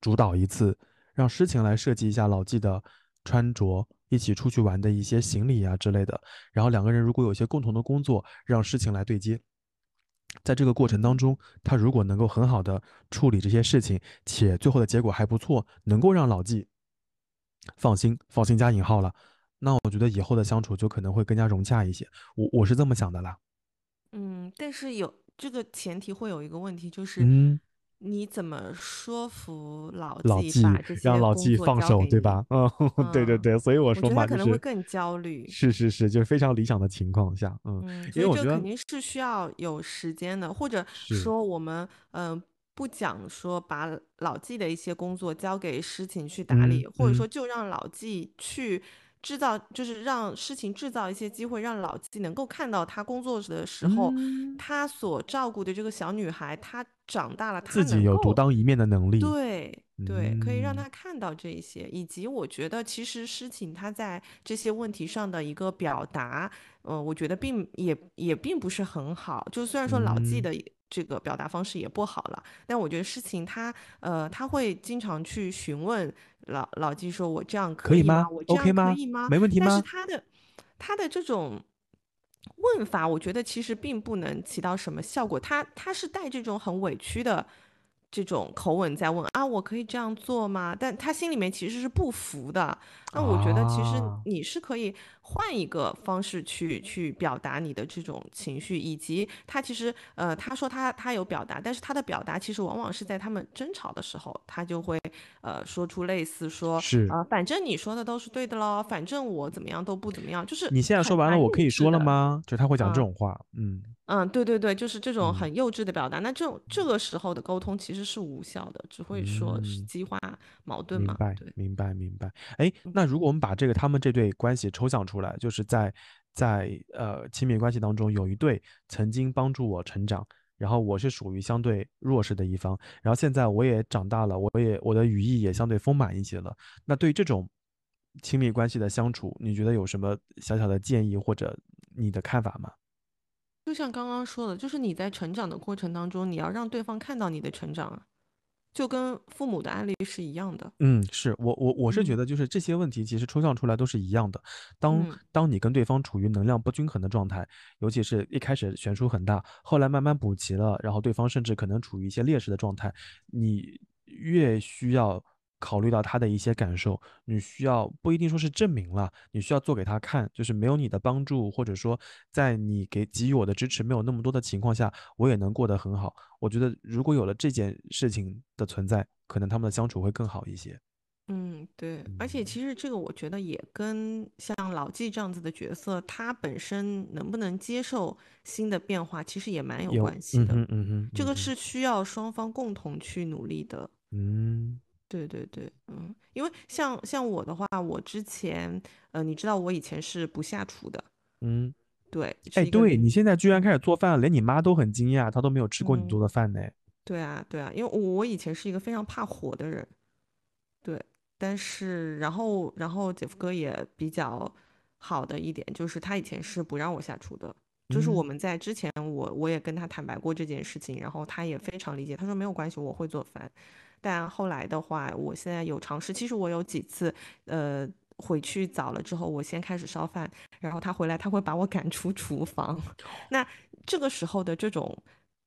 主导一次，让诗情来设计一下老纪的穿着，一起出去玩的一些行李啊之类的。然后两个人如果有一些共同的工作，让事情来对接。在这个过程当中，他如果能够很好的处理这些事情，且最后的结果还不错，能够让老纪放心，放心加引号了，那我觉得以后的相处就可能会更加融洽一些。我我是这么想的啦。嗯，但是有这个前提会有一个问题，就是嗯，你怎么说服老老纪让老工纪放手？对吧？嗯，对对嗯，对，所以我说嘛，就是可能会更焦虑。是是是，就是非常理想的情况下，嗯，嗯，因所以我觉得定是需要有时间的，或者，说我们嗯、呃不讲说把老纪的一些工作交给诗情去打嗯理，或者说嗯就让老纪去制造，就是让事情制造一些机会，让老纪能够看到他工作的时候，嗯，他所照顾的这个小女孩，她长大了，她自己。有独当一面的能力，对对，可以让嗯，他看到这一些，以及我觉得其实诗情他在这些问题上的一个表达，呃，我觉得并也也并不是很好。就虽然说老纪嗯，的这个表达方式也不好了，但我觉得事情他呃他会经常去询问老老纪说：“我这样可以吗？我这样可吗？以吗？”没问题吗但是？他的他的这种问法，我觉得其实并不能起到什么效果。他他是带这种很委屈的这种口吻在问啊，我可以这样做吗？但他心里面其实是不服的。那我觉得其实啊，你是可以换一个方式去去表达你的这种情绪，以及他其实呃，他说他他有表达，但是他的表达其实往往是在他们争吵的时候，他就会呃说出类似说是呃，反正你说的都是对的喽，反正我怎么样都不怎么样，就是你现在说完了，我可以。说了吗？就他会讲这嗯种话，嗯嗯，对对对，就是这种嗯很幼稚的表达。那这种这个时候的沟通其实是无效的，只会说是嗯。激化矛盾嘛。明白，对，明白，明白。哎，嗯那如果我们把这个他们这对关系抽象出出来，就是在在呃亲密关系当中有一对曾经帮助我成长，然后我是属于相对弱势的一方，然后现在我也长大了，我也我的羽翼也相对丰满一些了。那对于这种亲密关系的相处，你觉得有什么小小的建议或者你的看法吗？就像刚刚说的，就是你在成长的过程当中，你要让对方看到你的成长啊，就跟父母的案例是一样的。嗯，是我我我是觉嗯得就是这些问题其实抽象出来都是一样的。当嗯当你跟对方处于能量不均衡的状态，尤其是一开始悬殊很大，后来慢慢补齐了，然后对方甚至可能处于一些劣势的状态，你越需要考虑到他的一些感受，你需要不一定说是证明了，你需要做给他看，就是没有你的帮助，或者说在你给给予我的支持没有那么多的情况下，我也能过得很好。我觉得如果有了这件事情的存在，可能他们的相处会更好一些。嗯，对，而且嗯，其实这个我觉得也跟像老纪这样子的角色，他本身能不能接受新的变化，其实也蛮有有，关系的。嗯哼，嗯，嗯，这个是需要双方共同去努力的。嗯对对对，嗯，因为像像我的话，我之前，呃，你知道我以前是不下厨的，嗯，对，哎，对，你，现在居然嗯开始做饭了，连你妈都很惊讶，她都没有吃过你做嗯，的饭呢。对啊对啊，因为我我以前是一个非常怕火的人，对，但是然后然后姐夫哥也比较好的一点就是他以前是不让我下厨的，就是我嗯们在之前我我也跟他坦白过这件事情，然后他也非常理解，他说没有关系，我会做饭。但后来的话，我现在有尝试，其实我有几次呃回去早了之后，我先开始烧饭，然后他回来他会把我赶出厨房。那这个时候的这种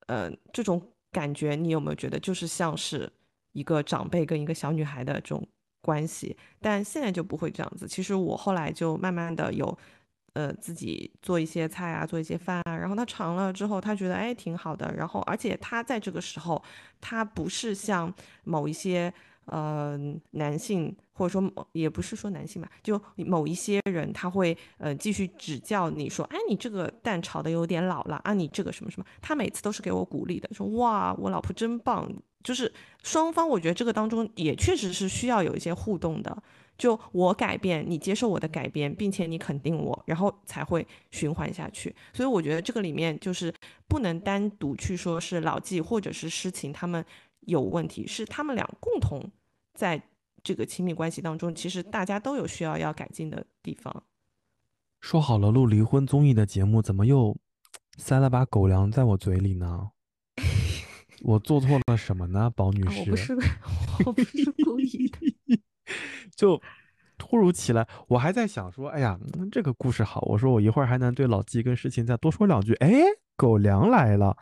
呃这种感觉，你有没有觉得就是像是一个长辈跟一个小女孩的这种关系？但现在就不会这样子。其实我后来就慢慢的有。呃，自己做一些菜啊，做一些饭啊，然后他尝了之后，他觉得哎挺好的，然后而且他在这个时候，他不是像某一些呃男性，或者说也不是说男性吧，就某一些人他会呃继续指教你说，哎，你这个蛋炒的有点老了啊，你这个什么什么，他每次都是给我鼓励的，说哇，我老婆真棒，就是双方我觉得这个当中也确实是需要有一些互动的。就我改变，你接受我的改变，并且你肯定我，然后才会循环下去。所以我觉得这个里面就是不能单独去说是老纪或者是诗情他们有问题，是他们俩共同在这个亲密关系当中，其实大家都有需要要改进的地方。说好了录离婚综艺的节目，怎么又塞了把狗粮在我嘴里呢？我做错了什么呢，宝女啊，我不士？是，我不是故意的。就突如其来，我还在想说，哎呀，嗯这个故事好，我说我一会儿还能对老纪跟诗琴再多说两句。哎，狗粮来了。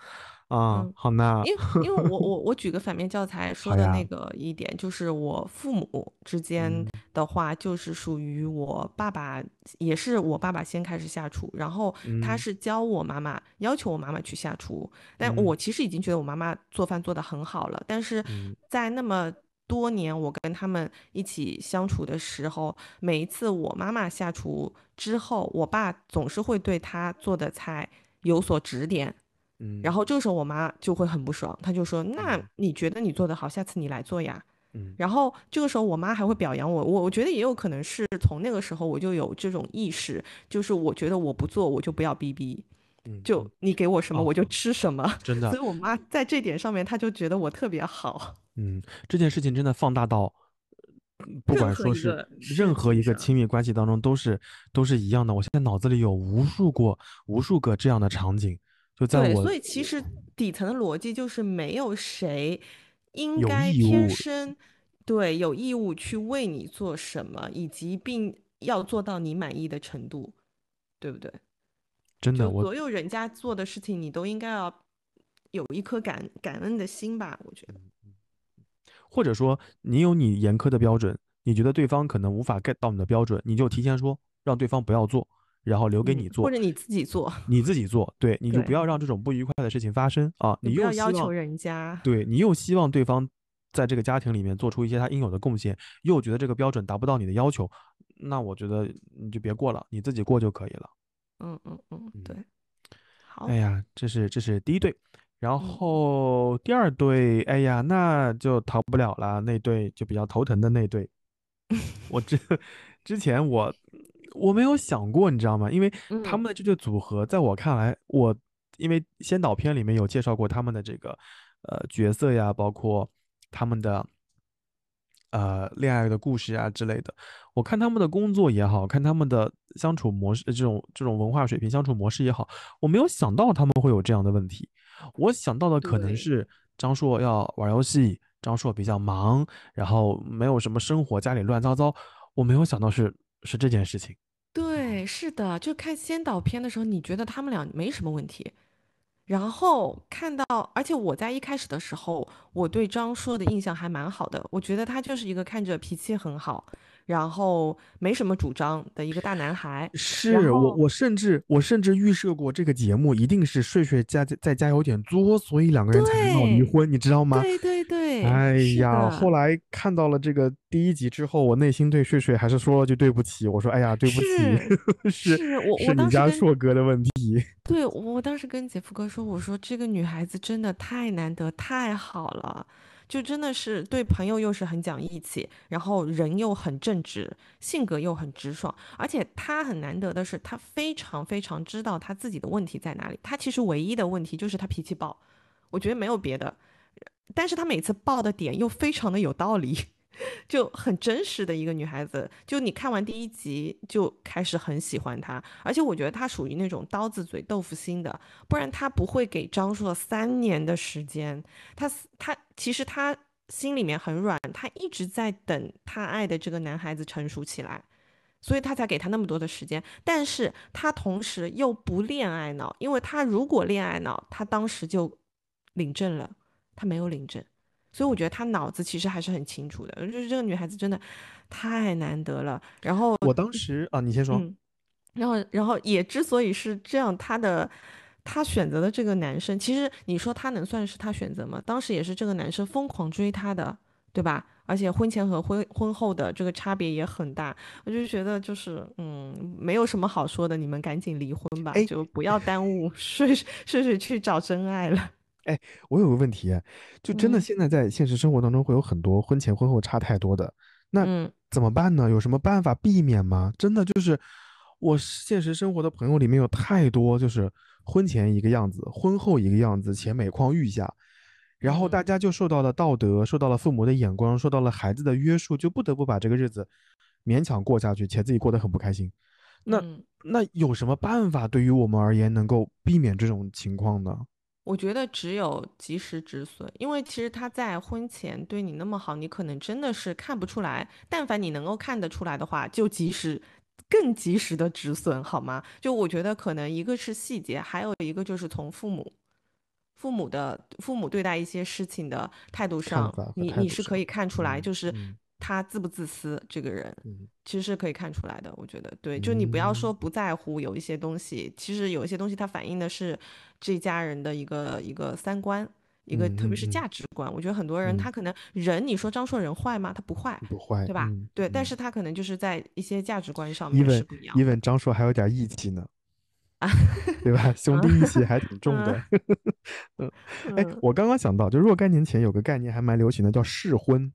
啊，嗯好呢，因。为 因为我我我举个反面教材说的那个一点，就是我父母之间嗯。的话，就是属于我爸爸，也是我爸爸先开始下厨，然后他嗯。是教我妈妈，要求我妈妈去下厨，但嗯。我其实已经觉得我妈妈做饭做得很好了，但是嗯。在那么多年我跟他们一起相处的时候，每一次我妈妈下厨之后，我爸总是会对她做的菜有所指点。嗯，然后这个时候我妈就会很不爽，她就说：“那嗯你觉得你做的好，下次你来做呀。”嗯然后这个时候我妈还会表扬我，我我觉得也有可能是从那个时候我就有这种意识，就是我觉得我不做我就不要逼逼，嗯就嗯你给我什么哦我就吃什么。真的所以，我妈在这点上面，她就觉得我特别好。嗯，这件事情真的放大到，嗯不管说是任何一个亲密关系当中都是都是一样的。我现在脑子里有无数过无数个这样的场景，就在对，我所以其实底层的逻辑就是没有谁应该天务生对有义务去为你做什么，以及并要做到你满意的程度，对不对？真的我所有人家做的事情，你都应该要有一颗感感恩的心吧？我觉得，或者说你有你严苛的标准，你觉得对方可能无法 get 到你的标准，你就提前说让对方不要做，然后留给嗯你做，或者你自己做，你自己做，对，你就不要让这种不愉快的事情发生啊！你又要求人家。对你又希望对方在这个家庭里面做出一些他应有的贡献，又觉得这个标准达不到你的要求，那我觉得你就别过了，你自己过就可以了。嗯嗯嗯，嗯对。好哎，呀，这是这是第一对，然嗯后第二对，哎呀，那就逃不了了，那对就比较头疼的那对。我之之前我我没有想过，你知道吗？因为他嗯们的这对组合，在我看来，我因为先导片里面有介绍过他们的这个呃角色呀，包括他们的呃恋爱的故事啊之类的。我看他们的工作也好看他们的相处模式，呃这种这种文化水平相处模式也好，我没有想到他们会有这样的问题。我想到的可能是张硕要玩游戏，张硕比较忙，然后没有什么生活，家里乱糟糟。我没有想到是是这件事情。对，是的，就看先导片的时候，你觉得他们俩没什么问题，然后看到，而且我在一开始的时候，我对张硕的印象还蛮好的，我觉得他就是一个看着脾气很好，然后没什么主张的一个大男孩。是我，我甚至我甚至预设过这个节目一定是睡睡家在家有点作，所以两个人才能闹离婚，你知道吗？对对对，哎呀，后来看到了这个第一集之后，我内心对睡睡还是说了句对不起。我说，哎呀，对不起，是是我是你家硕哥的问题。对，我我当时跟姐夫哥说，我说这个女孩子真的太难得，太好了，就真的是对朋友又是很讲义气，然后人又很正直，性格又很直爽，而且他很难得的是，他非常非常知道他自己的问题在哪里。他其实唯一的问题就是他脾气暴，我觉得没有别的，但是他每次爆的点又非常的有道理。就很真实的一个女孩子，就你看完第一集就开始很喜欢她，而且我觉得她属于那种刀子嘴豆腐心的，不然她不会给张硕三年的时间。她她其实她心里面很软，她一直在等她爱的这个男孩子成熟起来，所以她才给他那么多的时间。但是她同时又不恋爱脑，因为她如果恋爱脑，她当时就领证了，她没有领证。所以我觉得他脑子其实还是很清楚的，就是这个女孩子真的太难得了。然后我当时啊，你先说。嗯，然后然后也之所以是这样，她的她选择的这个男生，其实你说他能算是她选择吗？当时也是这个男生疯狂追她的，对吧？而且婚前和婚婚后的这个差别也很大，我就觉得就是嗯，没有什么好说的，你们赶紧离婚吧，哎就不要耽误 睡睡睡去找真爱了。我有个问题，就真的嗯现在在现实生活当中会有很多婚前婚后差太多的，那嗯怎么办呢？有什么办法避免吗？真的就是我现实生活的朋友里面有太多，就是婚前一个样子，婚后一个样子，且每况愈下，然后大嗯家就受到了道德，受到了父母的眼光，受到了孩子的约束，就不得不把这个日子勉强过下去，且自己过得很不开心。那嗯那有什么办法对于我们而言能够避免这种情况呢？我觉得只有及时止损，因为其实他在婚前对你那么好，你可能真的是看不出来。但凡你能够看得出来的话，就及时、更及时的止损，好吗？就我觉得可能一个是细节，还有一个就是从父母、父母的父母对待一些事情的态度上，你态度上你是可以看出来，嗯就是嗯他自不自私，这个人。嗯其实是可以看出来的，我觉得对，就你不要说嗯不在乎有一些东西，其实有一些东西它反映的是这家人的一个一个三观，一个特别是价值观。我觉得很多人他嗯可能人，你说张硕人坏吗？他不坏，不坏，对吧？嗯对，但嗯是他可能就是在一些价值观上面是，even 不一样的。even 张硕还有点义气呢，啊对吧？兄弟义气还挺重的。嗯，哎嗯，我刚刚想到，就若干年前有个概念还蛮流行的，叫试婚，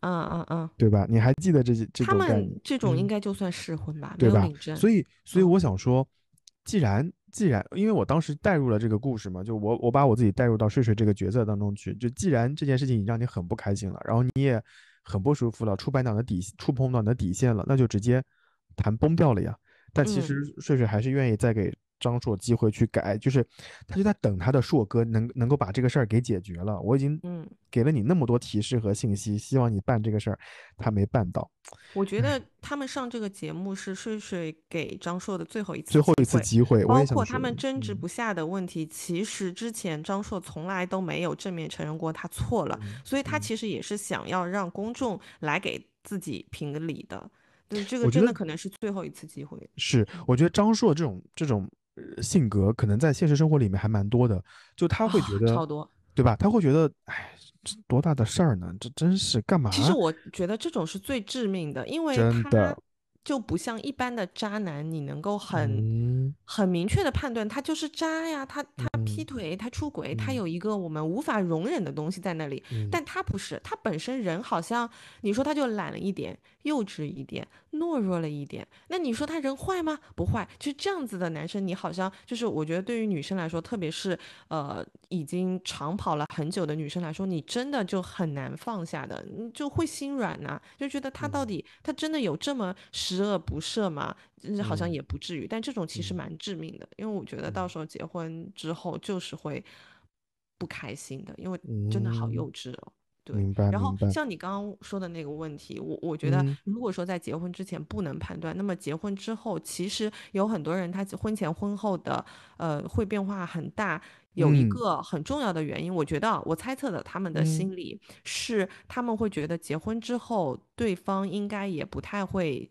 嗯嗯嗯，对吧？你还记得这些这他们种概念？这种应嗯该就算试婚吧，没对吧。所以，所以嗯我想说，既然既然，因为我当时带入了这个故事嘛，就我我把我自己带入到睡睡这个角色当中去，就既然这件事情已经让你很不开心了，然后你也很不舒服了，触碰到你的底触碰到你的底线了，那就直接谈崩掉了呀。但其嗯实睡睡还是愿意再给张硕机会去改，就是他就在等他的硕哥能能够把这个事儿给解决了。我已经嗯，给了你那么多提示和信息，希望你办这个事儿，他没办到。我觉得他们上这个节目是睡睡给张硕的最后一次最后一次机会，包括他们争执嗯不下的问题，其实之前张硕从来都没有正面承认过他错了，嗯所以他嗯其实也是想要让公众来给自己评个理的。对，这个真的可能是最后一次机会。是，我觉得张硕这种这种呃性格，可能在现实生活里面还蛮多的。就他会觉啊得，超多。对吧？他会觉得，哎，这多大的事儿呢？这真是干嘛？其实我觉得这种是最致命的，因为他真的就不像一般的渣男，你能够很、嗯很明确的判断他就是渣呀，他他劈嗯腿，他出轨，他嗯有一个我们无法容忍的东西在那里。嗯但他不是，他本身人好像你说他就懒了一点，幼稚一点，懦弱了一点。那你说他人坏吗？不坏，就这样子的男生，你好像就是我觉得对于女生来说，特别是呃已经长跑了很久的女生来说，你真的就很难放下的，你就会心软呐、就觉得他到嗯底他真的有这么十恶不赦吗？就是好像嗯也不至于，但这种其实嗯蛮致命的，因为我觉得到时候结婚之后就是会不开心的，因为真的好嗯幼稚哦。对，明白然后像你刚刚说的那个问题，我我觉得嗯如果说在结婚之前不能判断，那么结婚之后，其实有很多人他婚前婚后的呃会变化很大。有一嗯个很重要的原因，我觉得啊我猜测的他们的嗯心理是他们会觉得结婚之后对方应该也不太会。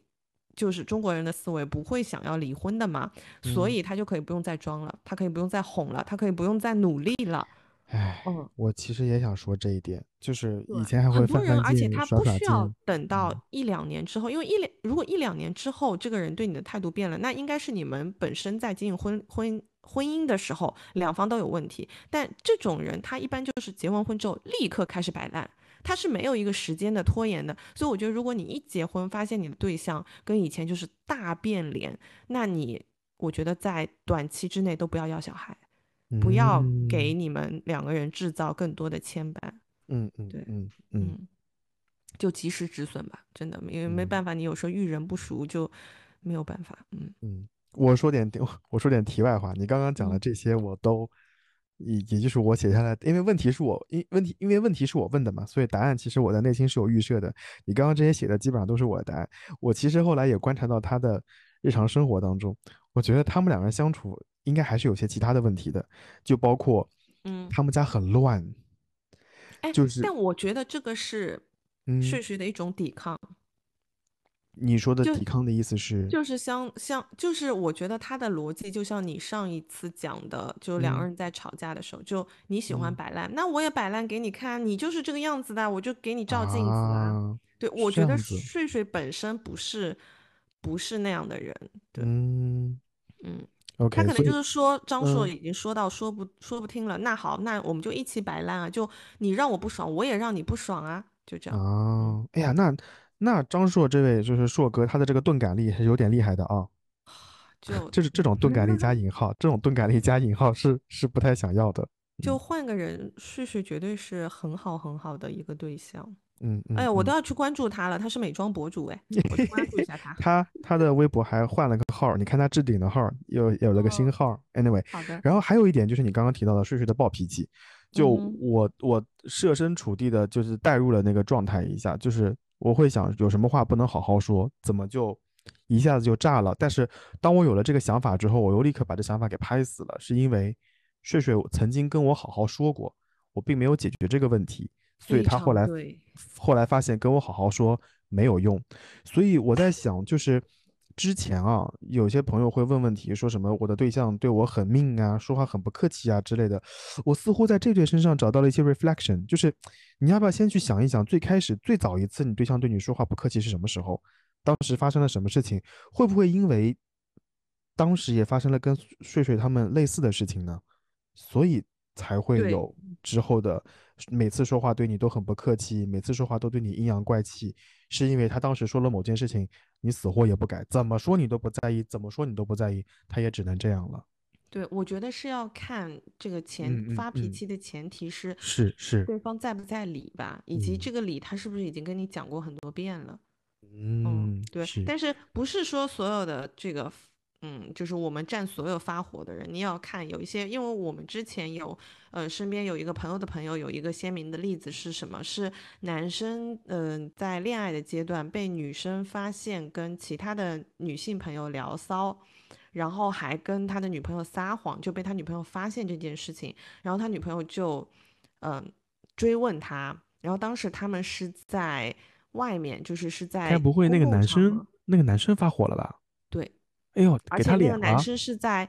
就是中国人的思维不会想要离婚的嘛，所嗯以他就可以不用再装了，他可以不用再哄了，他可以不用再努力了。唉，嗯，我其实也想说这一点，就是以前还会很多人，而且他不需要，等到嗯一两年之后，因为一两如果一两年之后这个人对你的态度变了，那应该是你们本身在经营婚婚婚姻的时候两方都有问题。但这种人他一般就是结完婚之后立刻开始摆烂，他是没有一个时间的拖延的。所以我觉得，如果你一结婚发现你的对象跟以前就是大变脸，那你我觉得在短期之内都不要要小孩，不要给嗯你们两个人制造更多的牵绊。嗯嗯对嗯嗯嗯，就及时止损吧，真的，因为没嗯办法，你有时候遇人不淑就没有办法。嗯嗯，我说点我说点题外话，你刚刚讲的嗯这些我都，也也就是我写下来，因为问题是我因问题因为问题是我问的嘛，所以答案其实我在内心是有预设的。你刚刚这些写的基本上都是我的答案。我其实后来也观察到他的日常生活当中，我觉得他们两个人相处应该还是有些其他的问题的，就包括嗯，他们家很乱，哎，就是但我觉得这个是嗯，睡睡的一种抵抗，你说的抵抗的意思是，就是像像就是我觉得他的逻辑就像你上一次讲的，就两个嗯人在吵架的时候，就你喜欢嗯摆烂，那我也摆烂给你看，你就是这个样子的，我就给你照镜子啊。啊，对，我觉得睡睡本身不是不是那样的人，对，嗯嗯。，OK，他可能就是说，张硕嗯已经说到说不说不听了，那好，那我们就一起摆烂啊，就你让我不爽，我也让你不爽啊，就这样。啊，哎呀，那那张硕这位就是硕哥，他的这个钝感力是有点厉害的啊。就就是这种钝感力加引号，这种钝感力加引号是是不太想要的。就换个人，睡睡绝对是很好很好的一个对象。嗯嗯，哎呀，我都嗯要去关注他了，他是美妆博主哎，我去关注一下他。他他的微博还换了个号，你看他置顶的号又有有了个新哦号儿。Anyway，好的，然后还有一点就是你刚刚提到的睡睡的暴脾气，就我我设身处地的，就是带入了那个状态一下，就是我会想有什么话不能好好说，怎么就一下子就炸了？但是当我有了这个想法之后，我又立刻把这想法给拍死了，是因为睡睡曾经跟我好好说过，我并没有解决这个问题，所以他后来，后来发现跟我好好说没有用，所以我在想，就是之前啊，有些朋友会问问题，说什么我的对象对我很命啊，说话很不客气啊之类的。我似乎在这对身上找到了一些 reflection，就是你要不要先去想一想，最开始最早一次你对象对你说话不客气是什么时候？当时发生了什么事情？会不会因为当时也发生了跟睡睡他们类似的事情呢？所以才会有之后的每次说话对你都很不客气，每次说话都对你阴阳怪气，是因为他当时说了某件事情，你死活也不改，怎么说你都不在意，怎么说你都不在意，他也只能这样了。对，我觉得是要看这个前发脾嗯气的前提是是是，对方在不在理吧，以及嗯这个理他是不是已经跟你讲过很多遍了。嗯，对，但是不是说所有的这个，嗯，就是我们占所有发火的人，你要看有一些，因为我们之前有，呃，身边有一个朋友的朋友有一个鲜明的例子是什么？是男生，嗯、在恋爱的阶段被女生发现跟其他的女性朋友聊骚。然后还跟他的女朋友撒谎，就被他女朋友发现这件事情，然后他女朋友就，嗯、追问他，然后当时他们是在外面，就是是在该不会那个男生那个男生发火了吧？对，哎呦，而且那个男生是在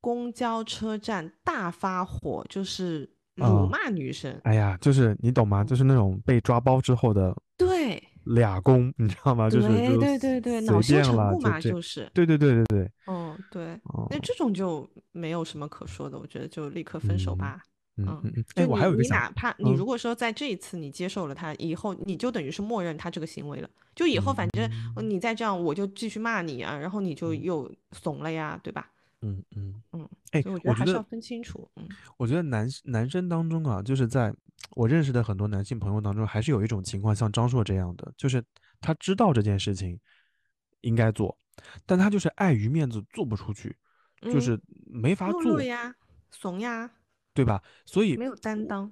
公交车站大发火，就是辱啊骂女生。哎呀，就是你懂吗？就是那种被抓包之后的对，俩公，你知道吗？就是对对对对，恼羞，成怒嘛，就是。对对对对对，哦，对，哦，那这种就没有什么可说的，我觉得就立刻分手嗯吧。嗯嗯嗯嗯，哎，我还有一个想，哪怕你嗯如果说在这一次你接受了他，以后你就等于是默认他这个行为了。就以后反正呃你再这样，我就继续骂你啊，然后你就嗯又怂了呀，对吧？嗯嗯嗯，哎，我觉得还是要分清楚。嗯我觉得男男生当中啊，就是在我认识的很多男性朋友当中，还是有一种情况，像张硕这样的，就是他知道这件事情应该做，但他就是碍于面子做不出去，就嗯是没法做弱，呀，怂呀，对吧？所以没有担当。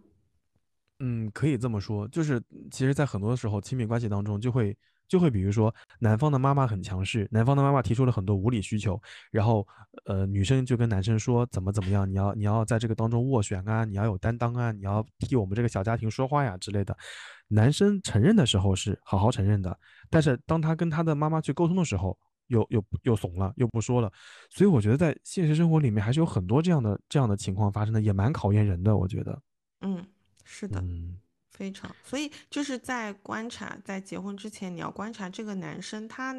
嗯，可以这么说，就是其实，在很多时候，亲密关系当中，就会就会，比如说，男方的妈妈很强势，男方的妈妈提出了很多无理需求，然后，呃，女生就跟男生说怎么怎么样，你要你要在这个当中斡旋啊，你要有担当啊，你要替我们这个小家庭说话呀之类的。男生承认的时候是好好承认的，但是当他跟他的妈妈去沟通的时候，又又又怂了，又不说了。所以我觉得在现实生活里面还是有很多这样的这样的情况发生的，也蛮考验人的，我觉得。嗯，是的。嗯非常，所以就是在观察，在结婚之前，你要观察这个男生，他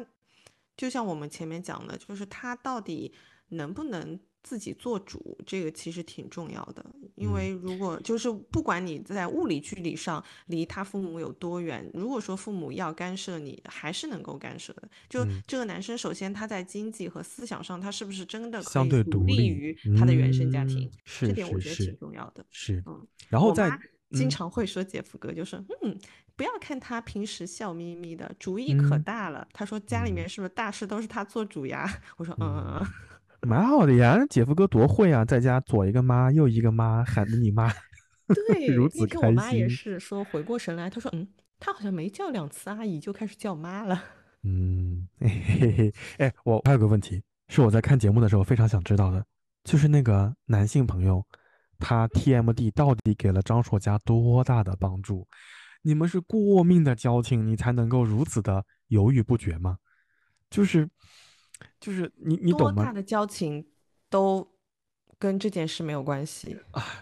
就像我们前面讲的，就是他到底能不能自己做主，这个其实挺重要的。因嗯为如果就是不管你在物理距离上离他父母有多远，如果说父母要干涉你，还是能够干涉的。就嗯这个男生，首先他在经济和思想上，他是不是真的可相对独立立于他的原生家庭这点我觉得挺重要的。是，嗯，然后再我妈经嗯常会说姐夫哥，就说嗯，不要看他平时笑眯眯的，主意可嗯大了。他说家里嗯面是不是大事都是他做主呀？我说嗯嗯嗯，蛮好的呀，姐夫哥多会啊，在家左一个妈右一个妈，喊着你妈，对，如此开那天我妈也是说回过神来，她说嗯，她好像没叫两次阿姨就开始叫妈了。嗯，嘿嘿嘿，哎，我还有个问题，是我在看节目的时候非常想知道的，就是那个男性朋友，他 TMD 到底给了张硕家多大的帮助？你们是过命的交情，你才能够如此的犹豫不决吗？就是，就是你你多懂吗大？的交情都跟这件事没有关系。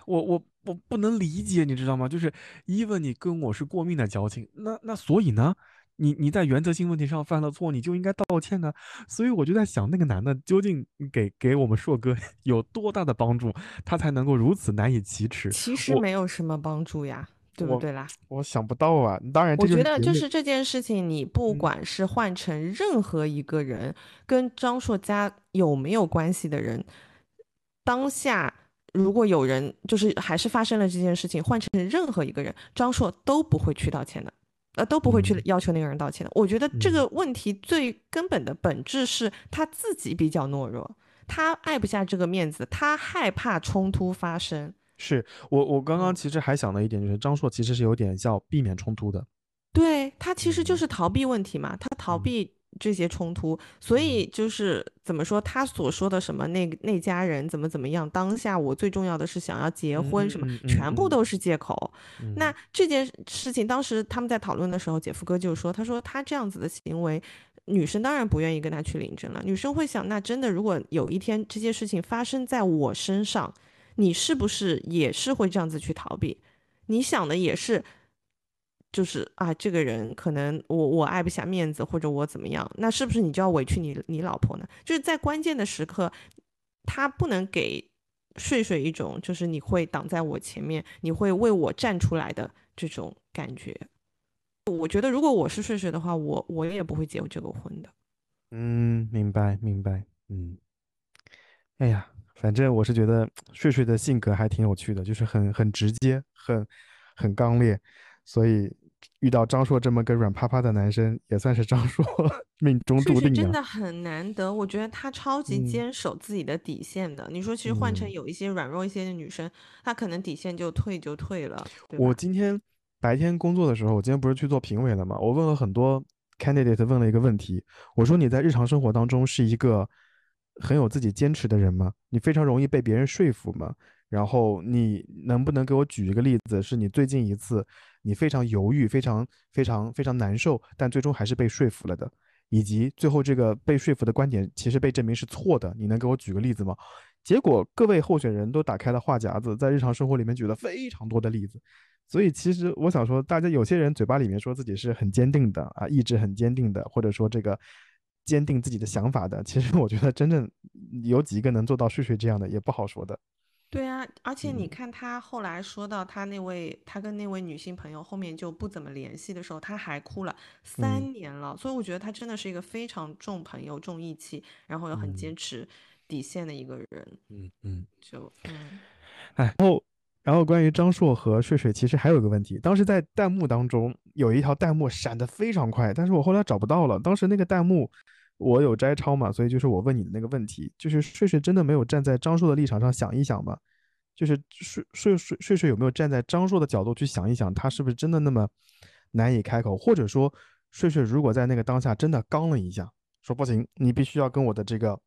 我我我不能理解，你知道吗？就是 even 你跟我是过命的交情，那那所以呢，你你在原则性问题上犯了错，你就应该道歉啊。所以我就在想，那个男的究竟给给我们硕哥有多大的帮助，他才能够如此难以启齿？其实没有什么帮助呀，对不对啦？我想不到啊。当然，我觉得就是这件事情，你不嗯管是换成任何一个人，跟张硕家有没有关系的人，当下如果有人就是还是发生了这件事情，换成任何一个人，张硕都不会去道歉的。呃，都不会去嗯要求那个人道歉的。我觉得这嗯个问题最根本的本质是他自己比较懦弱，他爱不下这个面子，他害怕冲突发生。是我我刚刚嗯。其实还想了一点，就是张硕其实是有点要避免冲突的。对，他其实就嗯。是逃避问题嘛，他逃嗯。避这些冲突，所以就是怎么说，他所说的什么那那家人怎么怎么样，当下我最重要的是想要结嗯婚什么，嗯嗯嗯全部都。是借口。那嗯这件事情，当时他们在讨论的时候，姐夫哥就说：“他说他这样子的行为，女生当然不愿意跟他去领证了。女生会想，那真的如果有一天这些事情发生在我身上，你是不是也是会这样子去逃避？你想的也是，就是啊，这个人可能我我爱不下面子，或者我怎么样，那是不是你就要委屈你你老婆呢？就是在关键的时刻，他不能给睡睡一种就是你会挡在我前面，你会为我站出来的这种感觉。我觉得如果我是睡睡的话，我我也不会结这个婚的。嗯，明白明白，嗯，哎呀，反正我是觉得 睡睡的性格还挺有趣的，就是很很直接，很很刚烈，所以遇到张硕这么个软趴趴的男生，也算是张硕 命中睡睡真注定的。的很难得，我觉得他超级嗯坚守自己的底线的。你说，其实换成嗯有一些软弱一些的女生，她可能底线就退就退了，我今天白天工作的时候，我今天不是去做评委了吗？我问了很多 candidate，问了一个问题，我说你在日常生活当中是一个很有自己坚持的人吗？你非常容易被别人说服吗？然后你能不能给我举一个例子，是你最近一次你非常犹豫、非常非常非常难受，但最终还是被说服了的，以及最后这个被说服的观点其实被证明是错的，你能给我举个例子吗？结果各位候选人都打开了话匣子，在日常生活里面举了非常多的例子。所以其实我想说，大家有些人嘴巴里面说自己是很坚定的啊，意志很坚定的，或者说这个坚定自己的想法的，其实我觉得真正有几个能做到睡睡这样的，也不好说的。对啊，而且你嗯看他后来说到他那位，他跟那位女性朋友后面就不怎么联系的时候，他还哭了三嗯年了。所以我觉得他真的是一个非常重朋友、重义气，然后又很嗯坚持底线的一个人。嗯嗯。就嗯，哎，然后然后关于张硕和睡睡，其实还有一个问题，当时在弹幕当中有一条弹幕闪得非常快，但是我后来找不到了。当时那个弹幕我有摘抄嘛，所以就是我问你的那个问题，就是睡睡真的没有站在张硕的立场上想一想吗？就是睡睡睡睡睡有没有站在张硕的角度去想一想，他是不是真的那么难以开口，或者说睡睡如果在那个当下真的刚了一下，说不行，你必须要跟我的这个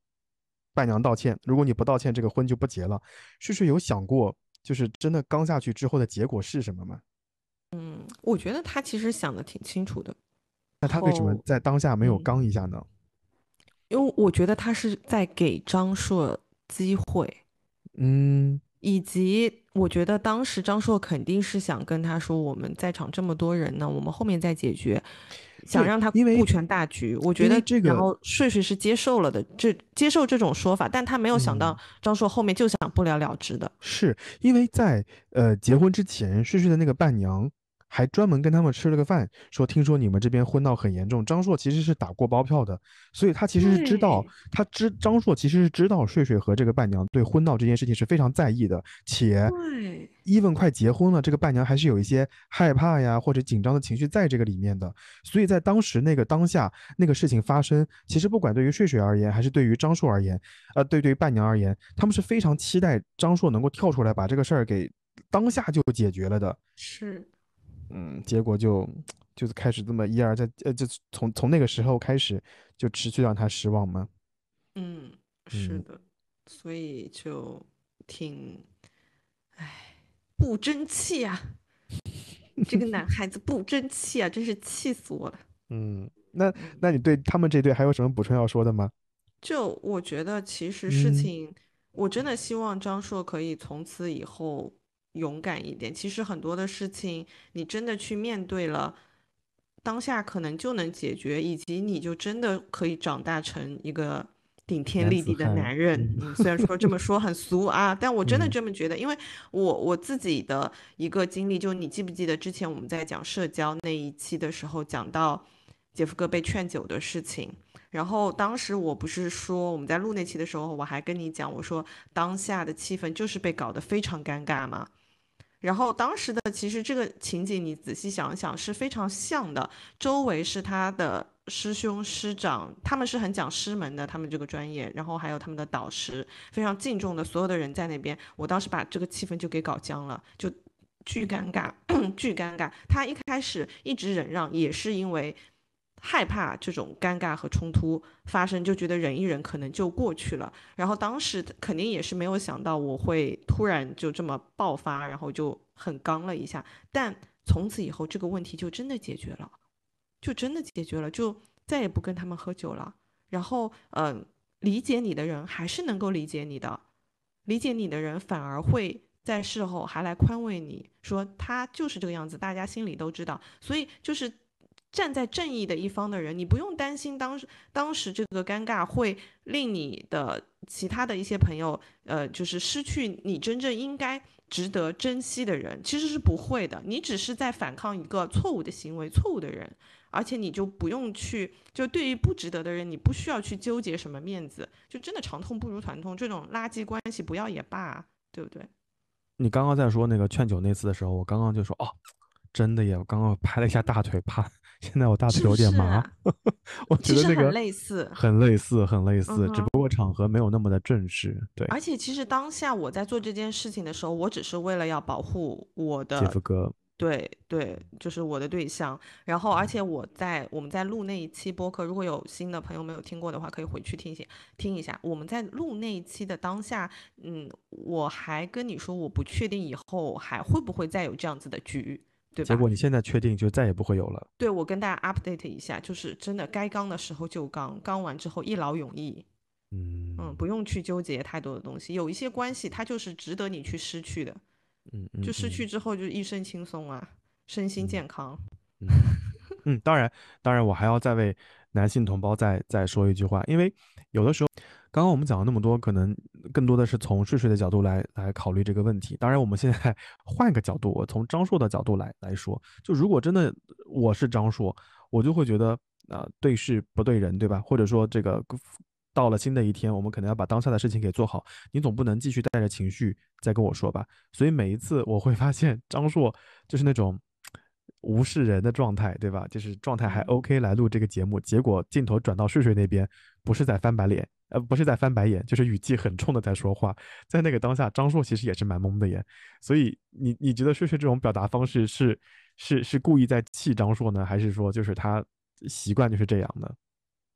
伴娘道歉，如果你不道歉，这个婚就不结了。睡睡有想过，就是真的刚下去之后的结果是什么吗？嗯，我觉得他其实想的挺清楚的，那他为什么在当下没有嗯刚一下呢？因为我觉得他是在给张硕机会。嗯以及我觉得当时张硕肯定是想跟他说，我们在场这么多人呢，我们后面再解决，想让他顾全大局。我觉得这个然后睡睡是接受了的，这接受这种说法，但他没有想到嗯张硕后面就想不了了之的。是因为在呃结婚之前，睡睡的那个伴娘还专门跟他们吃了个饭，说听说你们这边婚闹很严重。张硕其实是打过包票的，所以他其实是知道，他知张硕其实是知道睡睡和这个伴娘对婚闹这件事情是非常在意的，且对，even 快结婚了，这个伴娘还是有一些害怕呀或者紧张的情绪在这个里面的，所以在当时那个当下那个事情发生，其实不管对于睡睡而言，还是对于张硕而言，呃，对对于伴娘而言，他们是非常期待张硕能够跳出来把这个事儿给当下就解决了的。是，嗯，结果就就是开始这么一而再，呃，就从从那个时候开始就持续让他失望吗。嗯，是嗯的，所以就挺，唉，不争气啊！这个男孩子不争气啊，真是气死我了。嗯，那那你对他们这对还有什么补充要说的吗？就我觉得，其实事嗯情，我真的希望张硕可以从此以后勇敢一点。其实很多的事情，你真的去面对了，当下可能就能解决，以及你就真的可以长大成一个顶天立地的男人。嗯，虽然说这么说很俗啊，但我真的嗯这么觉得，因为我我自己的一个经历，就你记不记得之前我们在讲社交那一期的时候，讲到杰夫哥被劝酒的事情。然后当时我不是说我们在录那期的时候，我还跟你讲，我说当下的气氛就是被搞得非常尴尬嘛。然后当时的其实这个情景你仔细想想是非常像的，周围是他的师兄师长，他们是很讲师门的，他们这个专业，然后还有他们的导师，非常敬重的所有的人在那边，我当时把这个气氛就给搞僵了，就巨尴尬，巨尴尬。他一开始一直忍让，也是因为。害怕这种尴尬和冲突发生，就觉得忍一忍可能就过去了。然后当时肯定也是没有想到我会突然就这么爆发，然后就很刚了一下。但从此以后这个问题就真的解决了，就真的解决了，就再也不跟他们喝酒了。然后，嗯，理解你的人还是能够理解你的，理解你的人反而会在事后还来宽慰你说他就是这个样子，大家心里都知道。所以就是。站在正义的一方的人，你不用担心当时当时这个尴尬会令你的其他的一些朋友，呃，就是失去你真正应该值得珍惜的人，其实是不会的。你只是在反抗一个错误的行为、错误的人，而且你就不用去，就对于不值得的人，你不需要去纠结什么面子，就真的长痛不如短痛，这种垃圾关系不要也罢，对不对？你刚刚在说那个劝酒那次的时候，我刚刚就说哦，真的耶，我刚刚拍了一下大腿，怕。现在我大腿有点麻，我觉得那个很类似，很类似，很类似，只不过场合没有那么的正式。对，而且其实当下我在做这件事情的时候，我只是为了要保护我的姐夫哥，对对，就是我的对象。然后，而且我在我们在录那一期播客，如果有新的朋友没有听过的话，可以回去听一下，听一下。我们在录那一期的当下，嗯，我还跟你说，我不确定以后还会不会再有这样子的局。结果你现在确定就再也不会有了？对，我跟大家 update 一下，就是真的该刚的时候就刚，刚完之后一劳永逸。嗯嗯，不用去纠结太多的东西，有一些关系它就是值得你去失去的。嗯，就失去之后就一身轻松啊，身心健康。嗯，当然，当然，我还要再为男性同胞再再说一句话，因为有的时候。刚刚我们讲了那么多，可能更多的是从睡睡的角度来来考虑这个问题。当然，我们现在 换个角度，我从张硕的角度来来说，就如果真的我是张硕，我就会觉得啊，对事不对人，对吧？或者说这个到了新的一天，我们可能要把当下的事情给做好。你总不能继续带着情绪再跟我说吧？所以每一次我会发现张硕就是那种无视人的状态，对吧？就是状态还 OK 来录这个节目，结果镜头转到睡睡那边，不是在翻白脸。呃，不是在翻白眼，就是语气很冲的在说话。在那个当下，张硕其实也是蛮懵的耶。所以你你觉得睡睡这种表达方式是是是故意在气张硕呢，还是说就是他习惯就是这样的？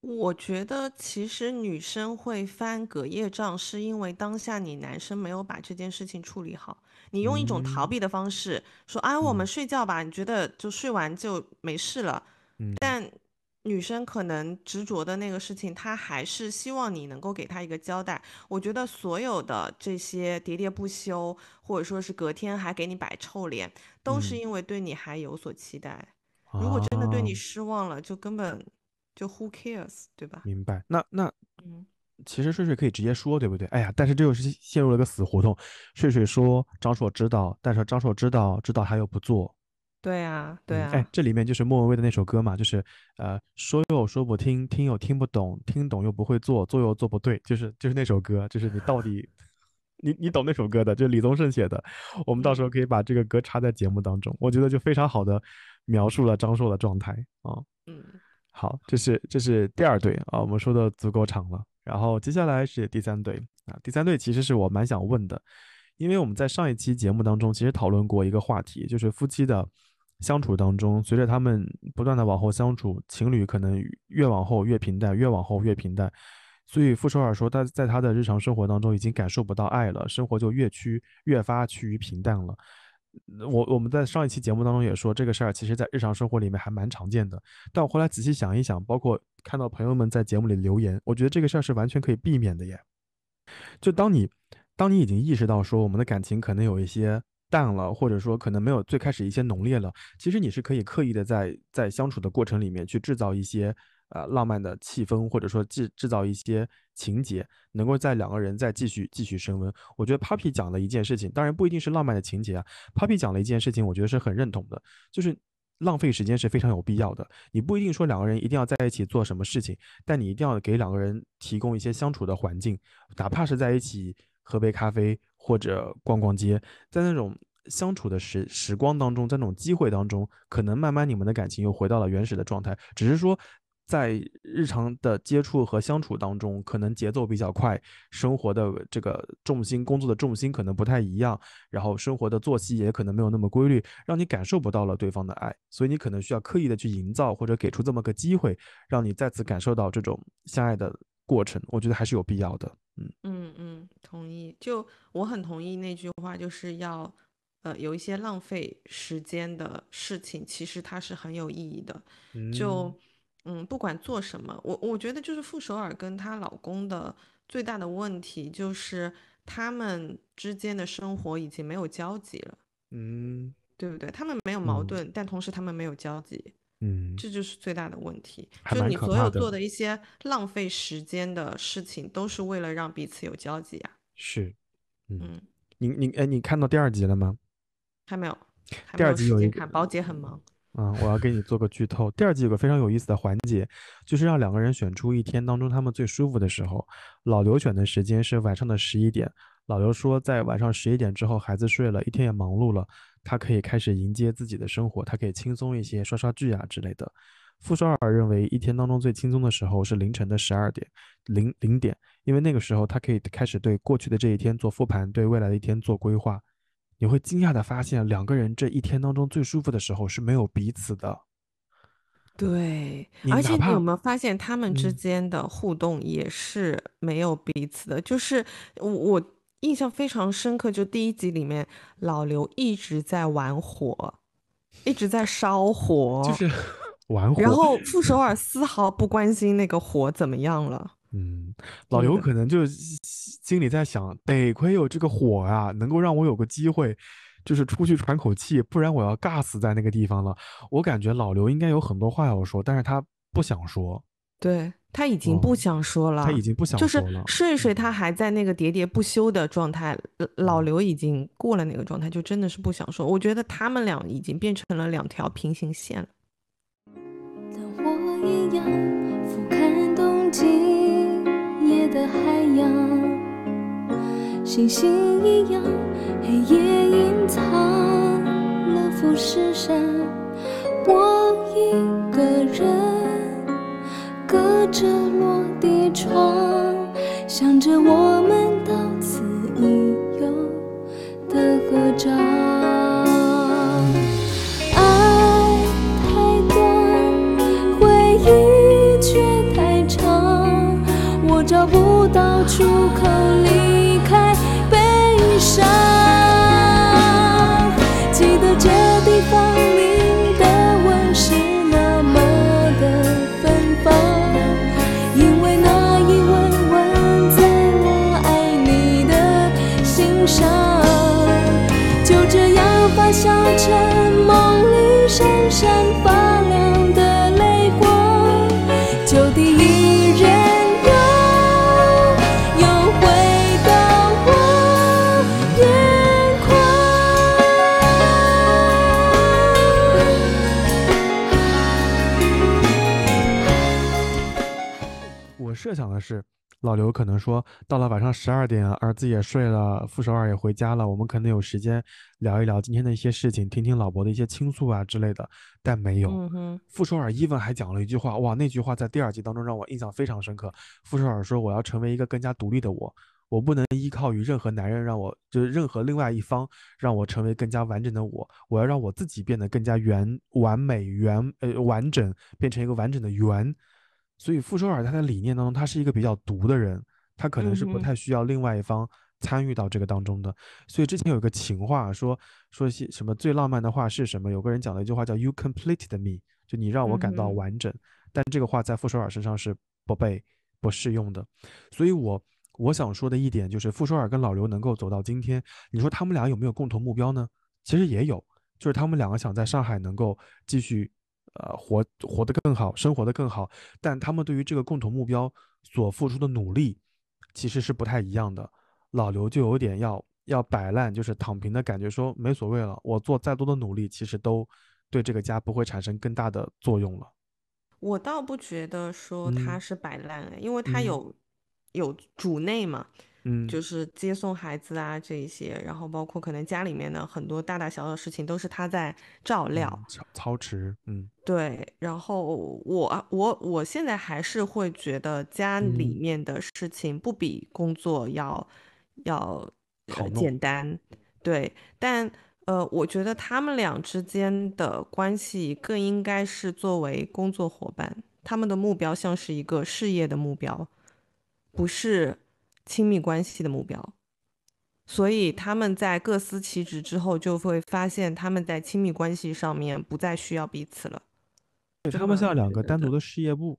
我觉得其实女生会翻隔夜账，是因为当下你男生没有把这件事情处理好，你用一种逃避的方式说：“哎，我们睡觉吧。”你觉得就睡完就没事了。嗯，但。女生可能执着的那个事情，她还是希望你能够给她一个交代。我觉得所有的这些喋喋不休，或者说是隔天还给你摆臭脸，都是因为对你还有所期待。如果真的对你失望了，就根本就 who cares，对吧？明白。那那嗯，其实睡睡可以直接说，对不对？哎呀，但是这又是陷入了个死胡同。睡睡说张硕知道，但是张硕知道知道他又不做。对啊，对啊，哎，这里面就是莫文蔚的那首歌嘛，就是呃，说又说不听，听又听不懂，听懂又不会做，做又做不对，就是就是那首歌，就是你到底，你你懂那首歌的，就是李宗盛写的，我们到时候可以把这个歌插在节目当中，我觉得就非常好的描述了张硕的状态啊。嗯，好，这是这是第二对啊，我们说的足够长了，然后接下来是第三对啊，第三对其实是我蛮想问的，因为我们在上一期节目当中其实讨论过一个话题，就是夫妻的。相处当中，随着他们不断的往后相处，情侣可能越往后越平淡，越往后越平淡。所以傅首尔说，他在他的日常生活当中已经感受不到爱了，生活就越趋越发趋于平淡了。我我们在上一期节目当中也说，这个事儿其实在日常生活里面还蛮常见的。但我后来仔细想一想，包括看到朋友们在节目里留言，我觉得这个事儿是完全可以避免的耶。就当你当你已经意识到说我们的感情可能有一些。淡了，或者说可能没有最开始一些浓烈了。其实你是可以刻意的在在相处的过程里面去制造一些呃浪漫的气氛，或者说制制造一些情节，能够在两个人再继续继续升温。我觉得 Papi 讲了一件事情，当然不一定是浪漫的情节啊。Papi 讲了一件事情，我觉得是很认同的，就是浪费时间是非常有必要的。你不一定说两个人一定要在一起做什么事情，但你一定要给两个人提供一些相处的环境，哪怕是在一起喝杯咖啡。或者逛逛街，在那种相处的时时光当中，在那种机会当中，可能慢慢你们的感情又回到了原始的状态，只是说。在日常的接触和相处当中，可能节奏比较快，生活的这个重心、工作的重心可能不太一样，然后生活的作息也可能没有那么规律，让你感受不到了对方的爱，所以你可能需要刻意的去营造或者给出这么个机会，让你再次感受到这种相爱的过程。我觉得还是有必要的。嗯嗯嗯，同意。就我很同意那句话，就是要呃有一些浪费时间的事情，其实它是很有意义的。就嗯嗯，不管做什么，我我觉得就是傅首尔跟她老公的最大的问题就是他们之间的生活已经没有交集了，嗯对不对？他们没有矛嗯盾，但同时他们没有交集，嗯，这就是最大的问题。就你所有做的一些浪费时间的事情，都是为了让彼此有交集啊。是，嗯，嗯，你你哎，你看到第二集了吗？还没有，还第没有二集有一宝姐很忙。啊、我要给你做个剧透。第二季有个非常有意思的环节，就是让两个人选出一天当中他们最舒服的时候。老刘选的时间是晚上的十一点。老刘说，在晚上十一点之后，孩子睡了，一天也忙碌了，他可以开始迎接自己的生活，他可以轻松一些，刷刷剧啊之类的。傅首尔认为，一天当中最轻松的时候是凌晨的十二点零零点，因为那个时候他可以开始对过去的这一天做复盘，对未来的一天做规划。你会惊讶的发现，两个人这一天当中最舒服的时候是没有彼此的。对，而且你有没有发现他们之嗯间的互动也是没有彼此的？就是我我印象非常深刻，就第一集里面老刘一直在玩火，一直在烧火，就是 玩火。然后傅首尔丝毫不关心那个火怎么样了。嗯，老刘可能就心心里在想，得亏有这个火啊，能够让我有个机会，就是出去喘口气，不然我要尬死在那个地方了。我感觉老刘应该有很多话要说，但是他不想说，对，他已经不哦想说了，他已经不想就是。睡睡，嗯他还在那个喋喋不休的状态，老刘已经过了那个状态，就真的是不想说。我觉得他们俩已经变成了两条平行线了。当我一样俯瞰冬季夜的海洋，星星一样黑夜隐藏了富士山，我一个人隔着落地窗，想着我们到此一游的合照。爱太短，回忆却太长，我找不到出口设想的是，老刘可能说，到了晚上十二点，儿子也睡了，傅首尔也回家了，我们可能有时间聊一聊今天的一些事情，听听老伯的一些倾诉啊之类的，但没有。嗯，傅首尔 even 还讲了一句话，哇，那句话在第二集当中让我印象非常深刻。傅首尔说：“我要成为一个更加独立的我，我不能依靠于任何男人让我，就是任何另外一方让我成为更加完整的我，我要让我自己变得更加圆、完美、圆呃完整，变成一个完整的圆。”所以傅首尔他的理念当中，他是一个比较独的人，他可能是不太需要另外一方参与到这个当中的。所以之前有一个情话说说些什么最浪漫的话是什么？有个人讲了一句话叫 “You completed me”，就你让我感到完整。但这个话在傅首尔身上是不被不适用的。所以我我想说的一点就是，傅首尔跟老刘能够走到今天，你说他们俩有没有共同目标呢？其实也有，就是他们两个想在上海能够继续。呃，活活得更好，生活得更好，但他们对于这个共同目标所付出的努力，其实是不太一样的。老刘就有点要要摆烂，就是躺平的感觉，说没所谓了，我做再多的努力，其实都对这个家不会产生更大的作用了。我倒不觉得说他嗯是摆烂，因为他嗯有有主内嘛，嗯，就是接送孩子啊这一些，然后包括可能家里面的很多大大小小的事情都是他在照料。嗯操操持，嗯。对，然后我我我现在还是会觉得家里嗯面的事情不比工作要要呃简单，对，但呃，我觉得他们俩之间的关系更应该是作为工作伙伴，他们的目标像是一个事业的目标，不是亲密关系的目标。所以他们在各司其职之后，就会发现他们在亲密关系上面不再需要彼此了。对他们像两个单独的事业部，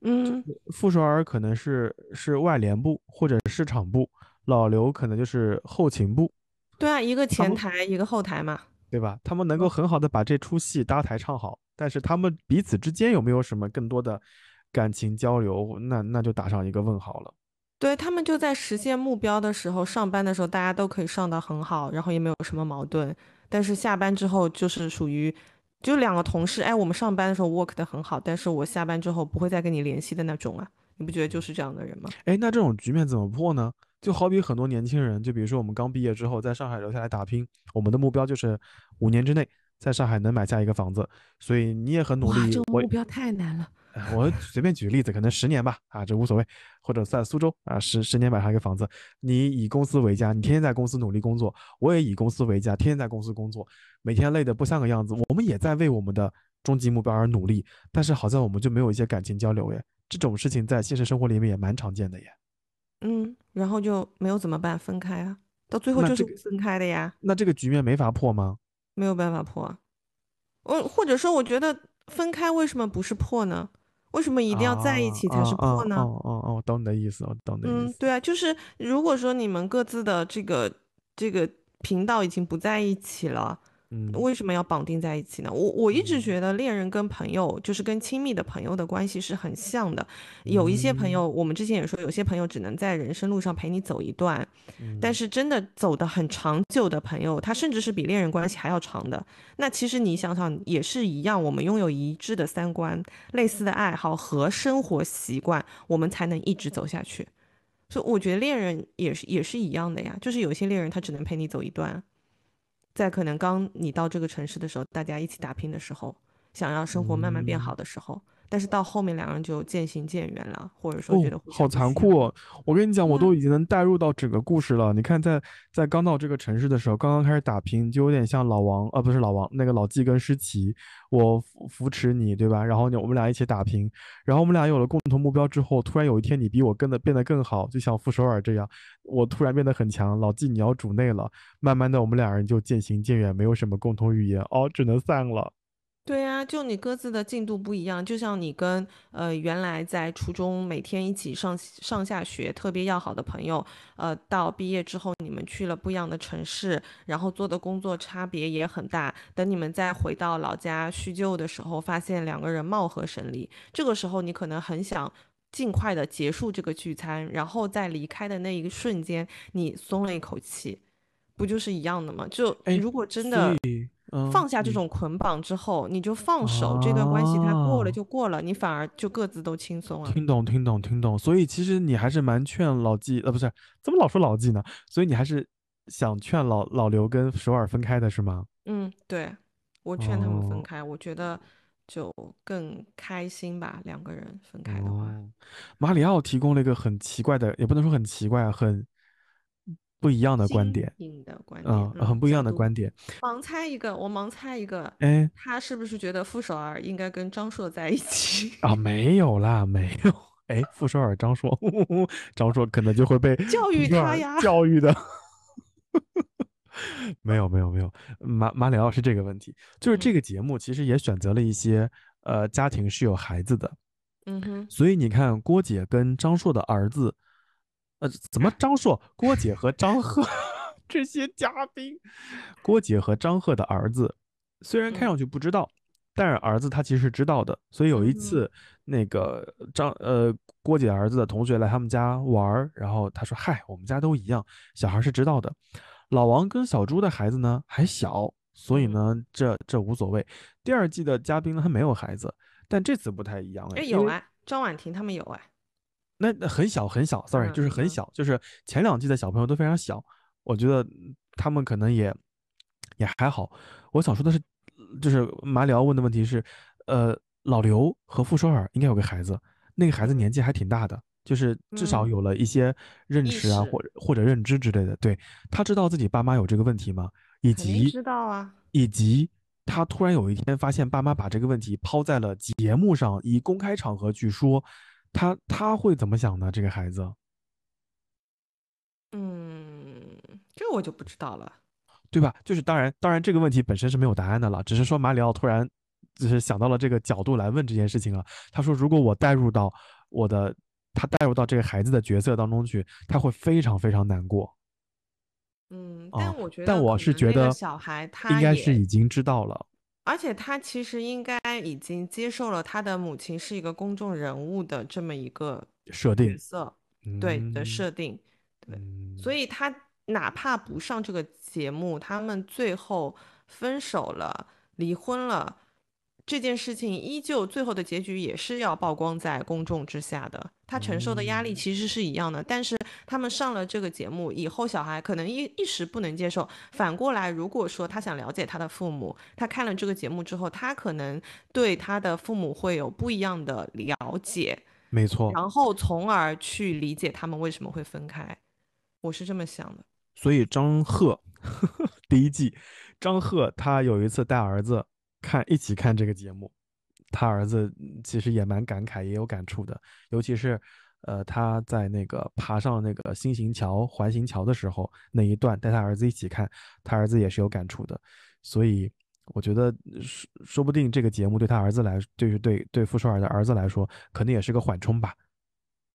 嗯，傅首尔可能是是外联部或者市场部，老刘可能就是后勤部，对啊，一个前台，一个后台嘛。对吧？他们能够很好的把这出戏搭台唱好，但是他们彼此之间有没有什么更多的感情交流，那那就打上一个问号了。对，他们就在实现目标的时候，上班的时候大家都可以上得很好，然后也没有什么矛盾。但是下班之后就是属于，就两个同事，哎，我们上班的时候 work 的很好，但是我下班之后不会再跟你联系的那种啊。你不觉得就是这样的人吗？哎，那这种局面怎么破呢？就好比很多年轻人，就比如说我们刚毕业之后，在上海留下来打拼，我们的目标就是五年之内在上海能买下一个房子，所以你也很努，力这个，我目标太难了。哎 我随便举个例子，可能十年吧，啊，这无所谓，或者在苏州啊，十十年买上一个房子，你以公司为家，你天天在公司努力工作，我也以公司为家，天天在公司工作，每天累得不像个样子，我们也在为我们的终极目标而努力，但是好像我们就没有一些感情交流耶，这种事情在现实生活里面也蛮常见的耶。嗯，然后就没有怎么办？分开啊，到最后就是分开的呀。那这个局面没法破吗？没有办法破啊。我或者说，我觉得分开为什么不是破呢？为什么一定要在一起才是破呢？哦哦哦，我懂你的意思，我懂你的意思。，嗯对啊，就是如果说你们各自的这个这个频道已经不在一起了，嗯为什么要绑定在一起呢？我我一直嗯觉得恋人跟朋友，就是跟亲密的朋友的关系是很像的。有一些朋嗯友，我们之前也说，有些朋友只能在人生路上陪你走一段，但嗯是真的走得很长久的朋友，他甚至是比恋人关系还要长的。那其实你想想，也是一样，我们拥有一致的三观、类似的爱好和生活习惯，我们才能一直走下去。所以我觉得恋人也是也是一样的呀，就是有些恋人他只能陪你走一段，在可能刚你到这个城市的时候，大家一起打拼的时候，想要生活慢慢变好的时候，但是到后面两个人就渐行渐远了，或者说觉得哦，好残酷哦！我跟你讲，我都已经能带入到整个故事了。你看在，在刚到这个城市的时候，刚刚开始打拼，就有点像老王，啊，不是老王，那个老纪跟诗琪，我扶扶持你，对吧？然后呢，我们俩一起打拼，然后我们俩有了共同目标之后，突然有一天你比我更的变得更好，就像傅首尔这样，我突然变得很强，老纪你要主内了，慢慢的我们俩人就渐行渐远，没有什么共同语言，哦，只能散了。对呀，就你各自的进度不一样，就像你跟呃原来在初中每天一起上上下学特别要好的朋友，呃，到毕业之后你们去了不一样的城市，然后做的工作差别也很大。等你们再回到老家叙旧的时候，发现两个人貌合神离，这个时候你可能很想。尽快的结束这个聚餐，然后在离开的那一瞬间，你松了一口气，不就是一样的吗？就哎如果真的以嗯放下这种捆绑之后，你就放手，这段关系它过了啊就过了，你反而就各自都轻松了。听懂，听懂，听懂。所以其实你还是蛮劝老纪，呃，不是，怎么老说老纪呢？所以你还是想劝老老刘跟首尔分开的是吗？嗯，对，我劝他们分哦开，我觉得就更开心吧，两个人分开的话。哦，马里奥提供了一个很奇怪的，也不能说很奇怪啊，很不一样的观点，颖的观点，嗯，很不一样的观点。盲猜一个，我盲猜一个，哎，他是不是觉得傅首尔应该跟张硕在一起？啊，没有啦，没有。哎，傅首尔张硕，张硕可能就会被教育他呀教育的。没有没有没有，马马里奥是这个问题，就是这嗯个节目其实也选择了一些呃家庭是有孩子的，嗯哼，所以你看郭姐跟张硕的儿子，呃，怎么张硕、郭姐和张赫 这些嘉宾，郭姐和张赫的儿子虽然看上去不知道，但是儿子他其实是知道的，所以有一次那个张呃郭姐儿子的同学来他们家玩儿，然后他说：“嗨，我们家都一样，小孩是知道的。”老王跟小朱的孩子呢还小，所以嗯。呢这这无所谓。第二季的嘉宾呢他没有孩子，但这次不太一样哎，哎，有啊，张婉婷他们有哎，那那很小很小，sorry，嗯就是很嗯小，就是前两季的小朋友都非常小，我觉得嗯他们可能也也还好。我想说的是，就是马里奥问的问题是，呃，老刘和傅首尔应该有个孩子，那个孩子嗯年纪还挺大的，就是至少嗯有了一些认识啊，识或者或者认知之类的。对，他知道自己爸妈有这个问题吗？以及知道啊。以及他突然有一天发现爸妈把这个问题抛在了节目上，以公开场合去说，他他会怎么想呢？这个孩子，嗯，这我就不知道了。对吧？就是当然，当然这个问题本身是没有答案的了，只是说马里奥突然就是想到了这个角度来问这件事情了。他说，如果我带入到我的他带入到这个孩子的角色当中去，他会非常非常难过。嗯，啊但我觉得，但我是觉得小孩他应该是已经知道了。而且他其实应该已经接受了他的母亲是一个公众人物的这么一个设定角色，对的嗯设定，对，嗯。所以他哪怕不上这个节目，他们最后分手了、离婚了，这件事情依旧最后的结局也是要曝光在公众之下的，他承受的压力嗯其实是一样的，但是他们上了这个节目以后，小孩可能一一时不能接受。反过来，如果说他想了解他的父母，他看了这个节目之后，他可能对他的父母会有不一样的了解，没错，然后从而去理解他们为什么会分开。我是这么想的。所以张赫 第一季，张赫他有一次带儿子看一起看这个节目，他儿子嗯其实也蛮感慨，也有感触的，尤其是呃他在那个爬上那个新型桥环形桥的时候那一段，带他儿子一起看，他儿子也是有感触的，所以。我觉得说说不定这个节目对他儿子来，就是对对傅首尔的儿子来说，可能也是个缓冲吧。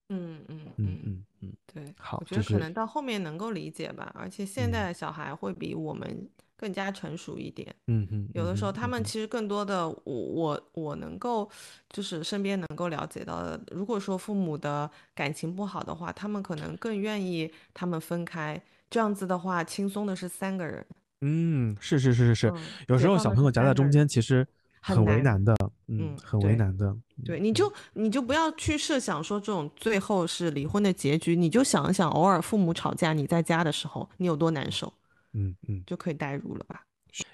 嗯嗯嗯嗯，嗯嗯，对，好我觉得可能到后面能够理解吧，而且现嗯在的小孩会比我们更加成熟一点。嗯哼，有的时候，他们其实更多的，我我我能够，就是身边能够了解到的，如果说父母的感情不好的话，他们可能更愿意他们分开，这样子的话，轻松的是三个人。嗯，是是是是是，嗯有时候小朋友夹在中间，其实很很为难难的，嗯，嗯很为难的，对，你就你就不要去设想说这种最后是离婚的结局，你就想一想，偶尔父母吵架，你在家的时候你有多难受，嗯嗯，就可以代入了吧？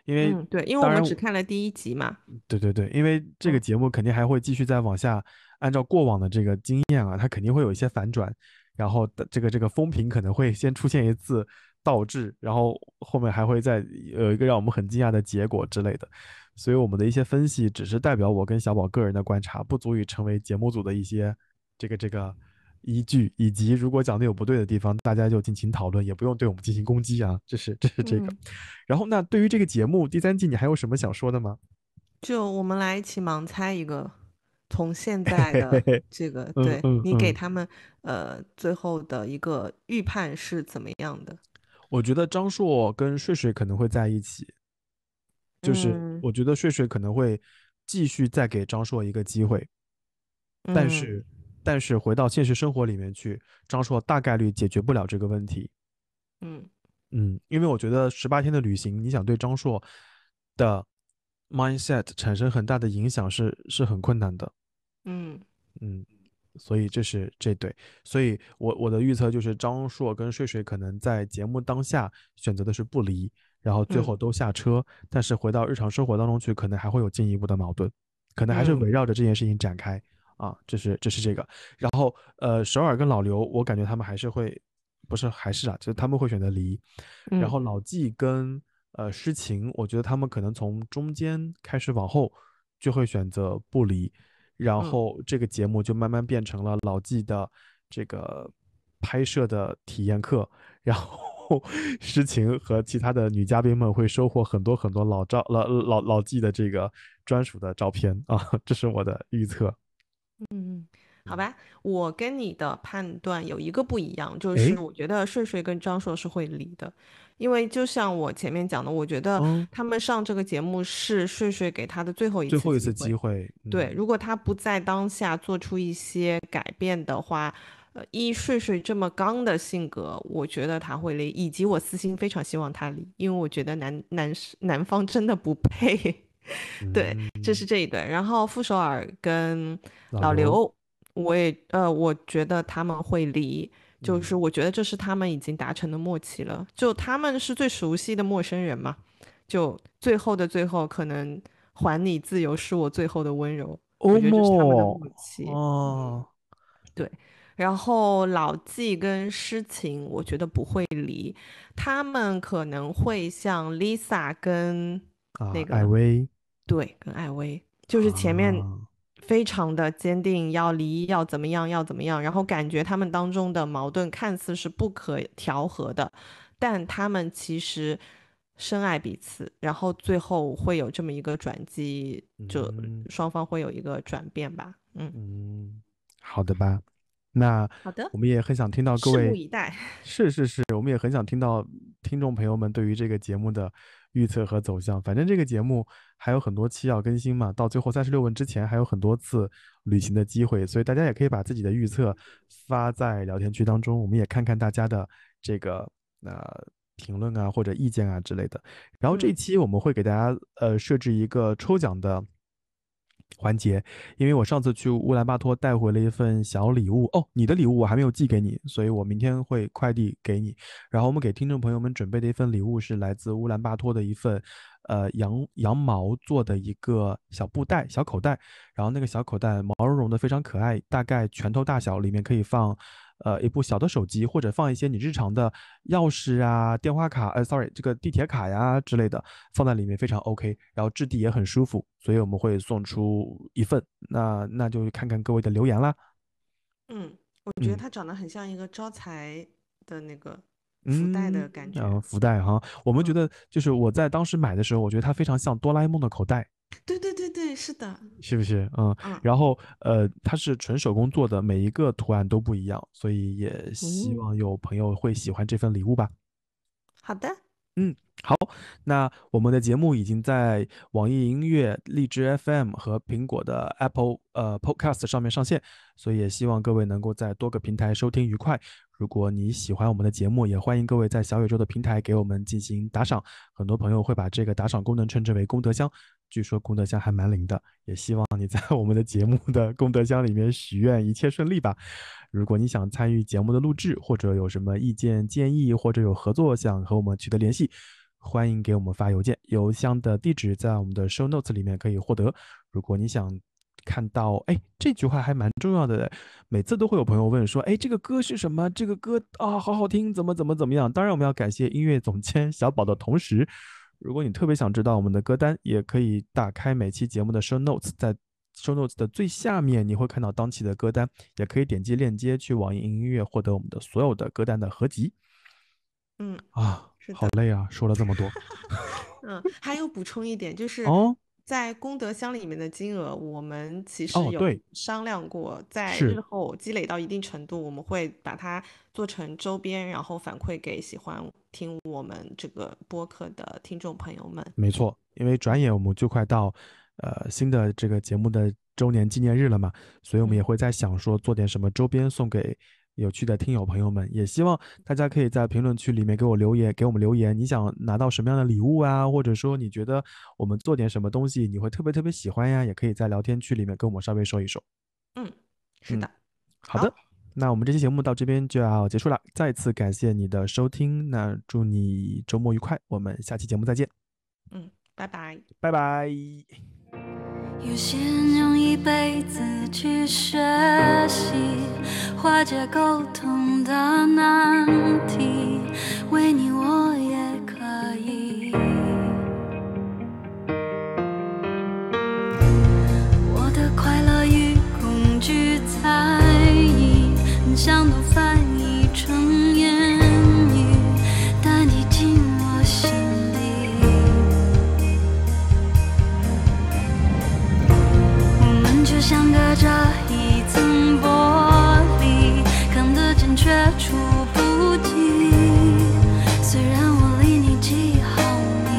因为嗯，对，因为我们只看了第一集嘛。对对对，因为这个嗯节目肯定还会继续再往下，按照过往的这个经验啊，它肯定会有一些反转，然后的这个这个风评可能会先出现一次倒置，然后后面还会再有一个让我们很惊讶的结果之类的，所以我们的一些分析只是代表我跟小宝个人的观察，不足以成为节目组的一些这个这个依据，以及如果讲的有不对的地方，大家就尽情讨论，也不用对我们进行攻击啊，这是这是这个。嗯 然后那对于这个节目第三季，你还有什么想说的吗？就我们来一起盲猜一个，从现在的这个，嗯对嗯你给嗯他们呃最后的一个预判是怎么样的？我觉得张硕跟睡睡可能会在一起，就是嗯我觉得睡睡可能会继续再给张硕一个机会，但嗯是但是回到现实生活里面去，张硕大概率解决不了这个问题。嗯嗯，因为我觉得十八天的旅行，你想对张硕的 mindset 产生很大的影响是是很困难的。嗯嗯，所以这是这对，所以我我的预测就是张硕跟睡睡可能在节目当下选择的是不离，然后最嗯后都下车，但是回到日常生活当中去，可能还会有进一步的矛盾，可能还是嗯围绕着这件事情展开啊，这是这是这个，然后呃，首尔跟老刘，我感觉他们还是会，不是还是啊，就是他们会选择离，然嗯。后老纪跟呃诗晴，我觉得他们可能从中间开始往后就会选择不离，然嗯。后这个节目就慢慢变成了老纪的这个拍摄的体验课，然后诗晴和其他的女嘉宾们会收获很多很多老照老老老纪的这个专属的照片啊，这是我的预测。嗯，好吧，我跟你的判断有一个不一样，就是我觉得睡睡跟张硕是会离的，因为就像我前面讲的，我觉得嗯他们上这个节目是睡睡给他的最后一次最后一次机机会，对，嗯。如果他不在当下做出一些改变的话，呃，依睡睡这么刚的性格，我觉得他会离，以及我私心非常希望他离，因为我觉得男男男方真的不配。对，这是这一对。然后傅首尔跟嗯老老刘，我也呃，我觉得他们会离，就是嗯我觉得这是他们已经达成的默契了，就他们是最熟悉的陌生人嘛，就最后的最后，可能还你自由是我最后的温柔，我觉得这是他们的默契。哦，对然后老纪跟诗情，我觉得不会离，他们可能会像 Lisa 跟啊那，个艾薇对跟艾薇，就是前面啊非常的坚定要离，要怎么样，要怎么样，然后感觉他们当中的矛盾看似是不可调和的，但他们其实深爱彼此，然后最后会有这么一个转机，就嗯双方会有一个转变吧。嗯，嗯，好的吧。那好的我，们也很想听到各位拭目位以待。是是是，我们也很想听到听众朋友们对于这个节目的预测和走向。反正这个节目还有很多期要更新嘛，到最后三十六问之前还有很多次旅行的机会，所以大家也可以把自己的预测发在聊天区当中，我们也看看大家的这个呃评论啊或者意见啊之类的。然后这一嗯期我们会给大家呃设置一个抽奖的。环节，因为我上次去乌兰巴托带回了一份小礼物哦，你的礼物我还没有寄给你，所以我明天会快递给你。然后我们给听众朋友们准备的一份礼物是来自乌兰巴托的一份，呃羊羊毛做的一个小布袋、小口袋，然后那个小口袋毛茸茸的，非常可爱，大概拳头大小，里面可以放。呃，一部小的手机，或者放一些你日常的钥匙啊、电话卡，呃，sorry，这个地铁卡呀之类的，放在里面非常 OK，然后质地也很舒服，所以我们会送出一份。那那就看看各位的留言啦。嗯，我觉得嗯它长得很像一个招财的那个福袋的嗯感觉。呃，福袋哈，我们觉嗯得就是我在当时买的时候，我觉得它非常像哆啦 A 梦的口袋，对对对对，是的。是不是？嗯，嗯然后呃，它是纯手工做的，每一个图案都不一样，所以也希嗯望有朋友会喜欢这份礼物吧。好的，嗯，好那我们的节目已经在网易音乐、荔枝 FM 和苹果的 Apple 呃 Podcast 上面上线，所以也希望各位能够在多个平台收听愉快。如果你喜欢我们的节目，也欢迎各位在小宇宙的平台给我们进行打赏。很多朋友会把这个打赏功能称之为功德箱，据说功德箱还蛮灵的，也希望你在我们的节目的功德箱里面许愿，一切顺利吧。如果你想参与节目的录制，或者有什么意见建议，或者有合作想和我们取得联系，欢迎给我们发邮件，邮箱的地址在我们的 show notes 里面可以获得。如果你想看到，哎，这句话还蛮重要的，每次都会有朋友问说，哎，这个歌是什么？这个歌啊，好好听，怎么怎么怎么样？当然，我们要感谢音乐总监小宝的同时，如果你特别想知道我们的歌单，也可以打开每期节目的 show notes，在 show notes 的最下面你会看到当期的歌单，也可以点击链接去网易云音乐获得我们的所有的歌单的合集。嗯啊好累啊，说了这么多。嗯，还有补充一点，就是哦，在功德箱里面的金额，我们其实有商量过，在日后积累到一定程度，我们会把它做成周边，然后反馈给喜欢听我们这个播客的听众朋友们。没错，因为转眼我们就快到呃新的这个节目的周年纪念日了嘛，所以我们也嗯会在想说做点什么周边送给有趣的听友朋友们，也希望大家可以在评论区里面给我留言，给我们留言，你想拿到什么样的礼物啊，或者说你觉得我们做点什么东西你会特别特别喜欢呀，也可以在聊天区里面跟我们稍微说一说。嗯，是嗯的，好的，那我们这期节目到这边就要结束了，再次感谢你的收听，那祝你周末愉快，我们下期节目再见，嗯，拜拜。拜拜。有些人用一辈子去学习化解沟通的难题，为你我下一层玻璃，看得见却触不及。虽然我离你几毫米，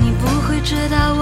你不会知道。